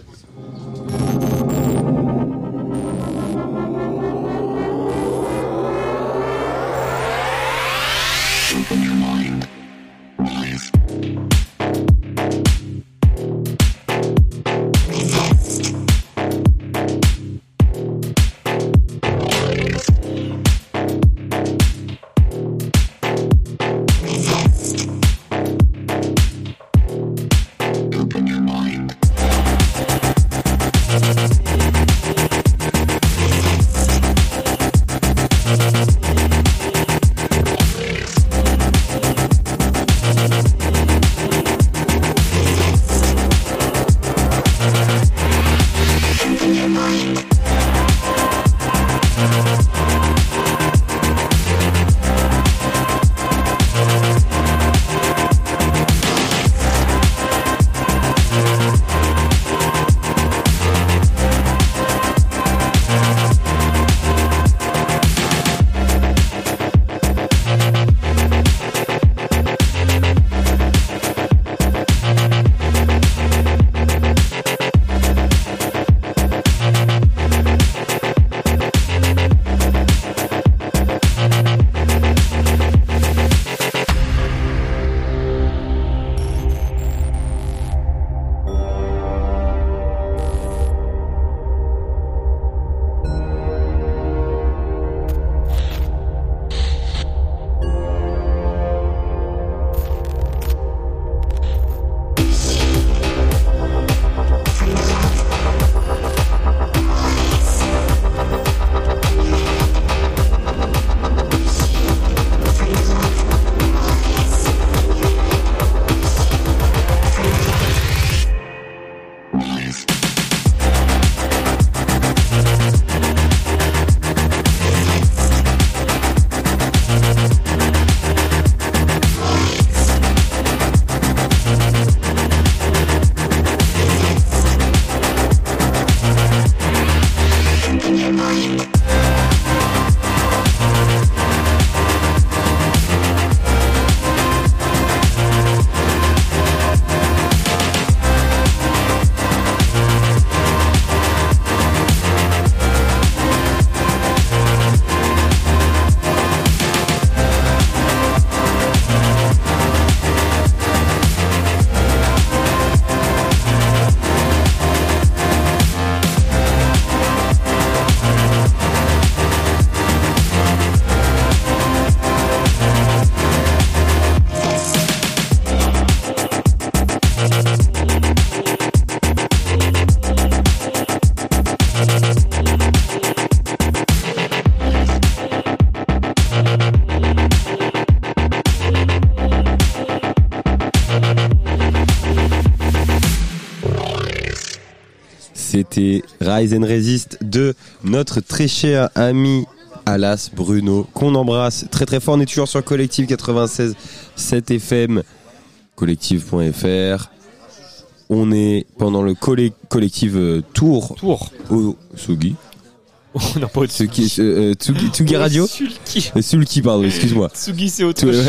C'était Rise and Resist de notre très cher ami Alas Bruno, qu'on embrasse très très fort. On est toujours sur Collectif 96 7 FM, collectif.fr. On est pendant le colle- collectif euh, Tour. Tour. Au Sugi. On n'a pas Tsugi, euh, Tsugi, Tsugi Radio Sulki. Sulki, pardon, excuse-moi. Tsugi, c'est autre chose.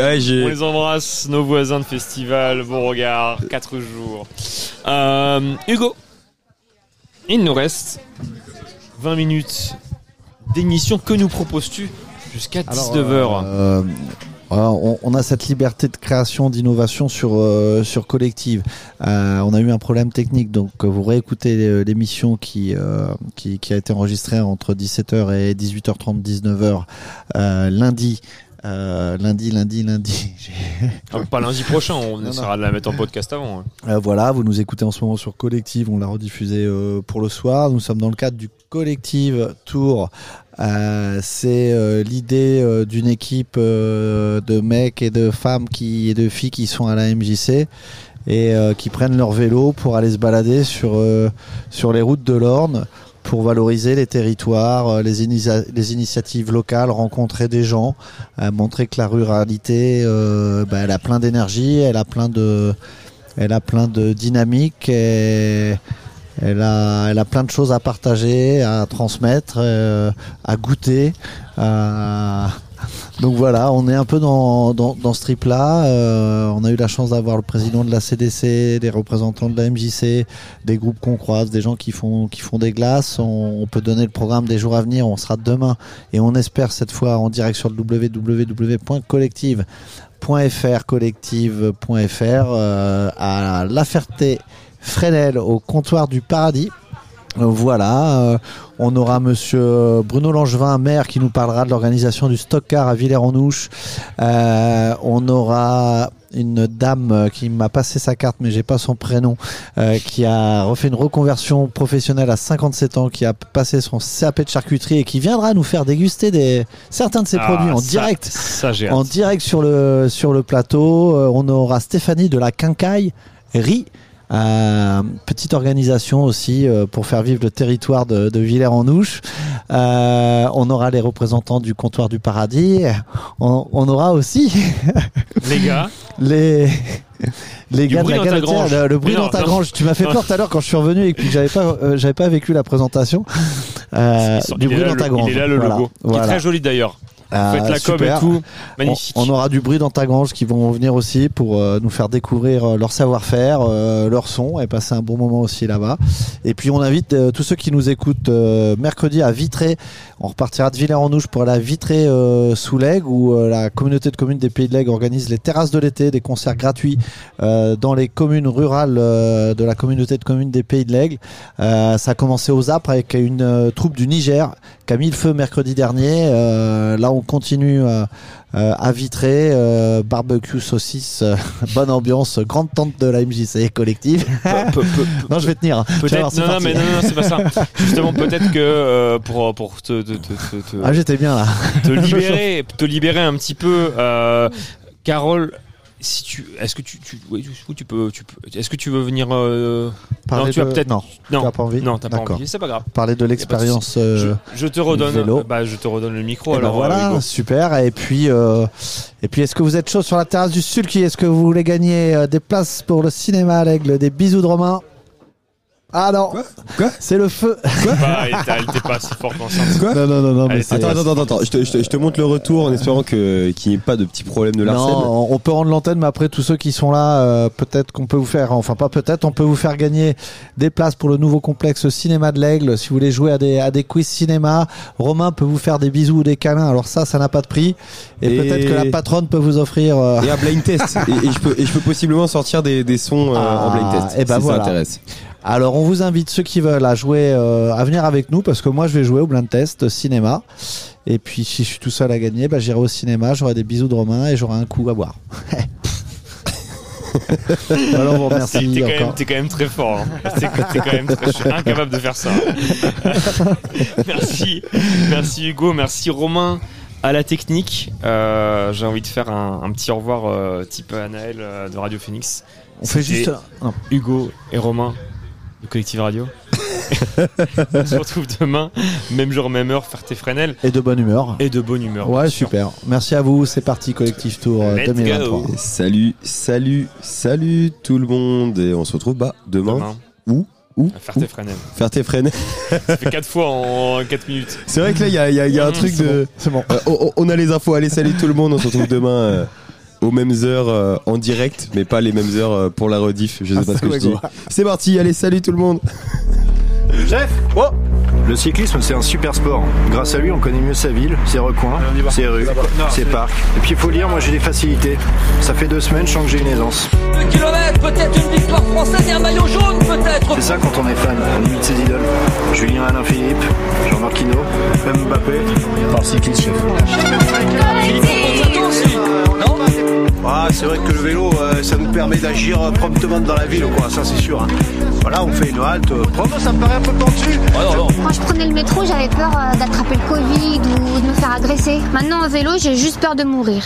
ah, j'ai. On les embrasse, nos voisins de festival, bon regard, 4 jours. Euh, Hugo, il nous reste 20 minutes d'émission. Que nous proposes-tu jusqu'à 19h Alors, euh, Euh, on, on a cette liberté de création, d'innovation sur euh, sur collective. Euh, on a eu un problème technique, donc euh, vous réécoutez euh, l'émission qui, euh, qui qui a été enregistrée entre 17h et 18h30, 19h euh, lundi. Euh, lundi, lundi, lundi. Ah, pas lundi prochain, on Non, essaiera de la mettre en podcast avant. hein. Euh, voilà, vous nous écoutez en ce moment sur Collective, on l'a rediffusé euh, pour le soir. Nous sommes dans le cadre du Collective Tour. C'est l'idée d'une équipe de mecs et de femmes qui, et de filles qui sont à la MJC et qui prennent leur vélo pour aller se balader sur, sur les routes de l'Orne pour valoriser les territoires, euh, les, initiatives locales, rencontrer des gens, euh, montrer que la ruralité, euh, bah, elle a plein d'énergie, elle a plein de, elle a plein de dynamique, et elle a, elle a plein de choses à partager, à transmettre, à goûter. à- Donc voilà, on est un peu dans, dans, ce trip-là. Euh, on a eu la chance d'avoir le président de la CDC, des représentants de la MJC, des groupes qu'on croise, des gens qui font, qui font des glaces. On, peut donner le programme des jours à venir. On sera demain et on espère cette fois en direct sur le www.collective.fr collective.fr euh, à La Ferté Fresnel au comptoir du Paradis. Euh, Voilà, euh, on aura Monsieur Bruno Langevin, maire, qui nous parlera de l'organisation du Stock Car à Villers-en-Ouche. Euh, on aura une dame qui m'a passé sa carte, mais j'ai pas son prénom, euh, qui a refait une reconversion professionnelle à 57 ans, qui a passé son CAP de charcuterie et qui viendra nous faire déguster des certains de ses Ah, produits en ça- direct, ça, en direct sur le sur le plateau. Euh, on aura Stéphanie de la Quincaille Riz. Euh, petite organisation aussi euh, pour faire vivre le territoire de, de Villers-en-Ouche. Euh, on aura les représentants du comptoir du paradis. On, on aura aussi Les gars. les les Du gars de la grange. le, le bruit non, dans ta non. grange. Tu m'as fait peur tout à l'heure quand je suis revenu et que j'avais pas j'avais pas vécu la présentation. Du bruit dans ta grange. Il est là le Voilà. logo. Qui Voilà. est très joli d'ailleurs. Ah, faites la com super. et tout. Magnifique. On, on aura du bruit dans ta grange qui vont venir aussi pour euh, nous faire découvrir euh, leur savoir-faire, euh, leur son et passer un bon moment aussi là-bas. Et puis on invite euh, tous ceux qui nous écoutent euh, mercredi à Vitré. On repartira de Villers-en-Ouche pour à Vitré euh, sous l'Aigle où la communauté de communes des Pays de l'Aigle organise les terrasses de l'été, des concerts gratuits euh, dans les communes rurales euh, de la communauté de communes des Pays de l'Aigle. Euh, ça a commencé aux Apres avec une troupe du Niger qui a mis le feu mercredi dernier. Euh, là, on continue euh, euh, à Vitré, euh, barbecue, saucisse, euh, bonne ambiance, grande tente de la MJC collective. non, je vais tenir. hein. Peut-être. Non, non, mais non, non, c'est pas ça. Justement, peut-être que pour pour te, te, te, te, te- Ah, j'étais bien là. te libérer, te libérer un petit peu, Carole. Si tu, est-ce que tu, tu, oui, tu, peux, tu peux, est-ce que tu veux venir euh, Parler Non, tu as de- peut-être. non, tu as pas envie Non, t'as pas envie. C'est pas grave. Parler de l'expérience, euh, je, je te redonne. vélo. Bah, je te redonne le micro. Eh ben alors, voilà, euh, Hugo. super. Et puis, euh, et puis, est-ce que vous êtes chaud sur la terrasse du Sulky? Est-ce que vous voulez gagner euh, des places pour le cinéma à l'aigle, des bisous de Romain Ah non, Quoi? C'est le feu. Bah, elle était- pas si forte enceinte. Quoi? Non, non, non, non. Mais Attends, attends, attends, attends. Je, te, je te- je te montre le retour en espérant que- qu'il n'y ait pas de petits problèmes de Larsen. Non, on peut rendre l'antenne, mais après tous ceux qui sont là, euh, peut-être qu'on peut vous faire, enfin pas peut-être, on peut vous faire gagner des places pour le nouveau complexe Cinéma de l'Aigle. Si vous voulez jouer à des, à des quiz cinéma, Romain peut vous faire des bisous ou des câlins. Alors ça, ça n'a pas de prix. Et, Et- peut-être que la patronne peut vous offrir. euh, Et un blind test. et, et je peux, et je peux possiblement sortir des, des sons euh, en blind test. et ben si voilà. ça intéresse. Alors on vous invite ceux qui veulent à jouer, euh, à venir avec nous parce que moi je vais jouer au blind test cinéma. Et puis si je suis tout seul à gagner, bah, j'irai au cinéma, j'aurai des bisous de Romain et j'aurai un coup à boire. Alors on vous remercie T'es quand, même- encore. t'es quand même très fort. hein. T'es t'es quand même très, je suis incapable de faire ça. merci, merci Hugo, merci Romain à la technique. Euh, J'ai envie de faire un, un petit au revoir euh, type Anaël euh, de Radio Phoenix. On fait juste- non. Hugo et Romain de Collective Radio. On se retrouve demain, même jour, même heure, faire tes Fresnel. Et de bonne humeur. Et de bonne humeur. Ouais, sûr. super. Merci à vous. C'est parti, Collectif Tour euh, Let's 2023. go. Et Salut, salut, salut tout le monde. Et on se retrouve bah, demain. Demain. Où? Où? Tes Fresnel. Faire tes Fresnel. Ça fait 4 fois en 4 minutes. C'est vrai que là, il y a, il y a- il y a un Mmh, truc de. C'est bon. Euh, on, on a les infos. Allez, salut tout le monde. On se retrouve demain euh, aux mêmes heures euh, en direct, mais pas les mêmes heures euh, pour la rediff. Je sais Ah, pas ce que je dis. C'est parti. Allez, salut tout le monde. Chef Oh Le cyclisme, c'est un super sport. Grâce à lui, on connaît mieux sa ville, ses recoins, ses rues, ses parcs. Et puis il faut lire, moi j'ai des facilités. Ça fait deux semaines, je sens que j'ai une aisance. Deux kilomètres, peut-être une victoire française et un maillot jaune, peut-être. C'est ça quand on est fan, on imite ses idoles. Julien Alain Philippe, Jean-Marc Hinault, même Mbappé. Par cycliste, chef. Ah, c'est vrai que le vélo, euh, ça nous permet d'agir promptement dans la ville, quoi. Ça, c'est sûr. hein. Voilà, on fait une halte. euh, prompte, ça me paraît un peu tendu. Quand je prenais le métro, j'avais peur euh, d'attraper le Covid ou de me faire agresser. Maintenant, en vélo, j'ai juste peur de mourir.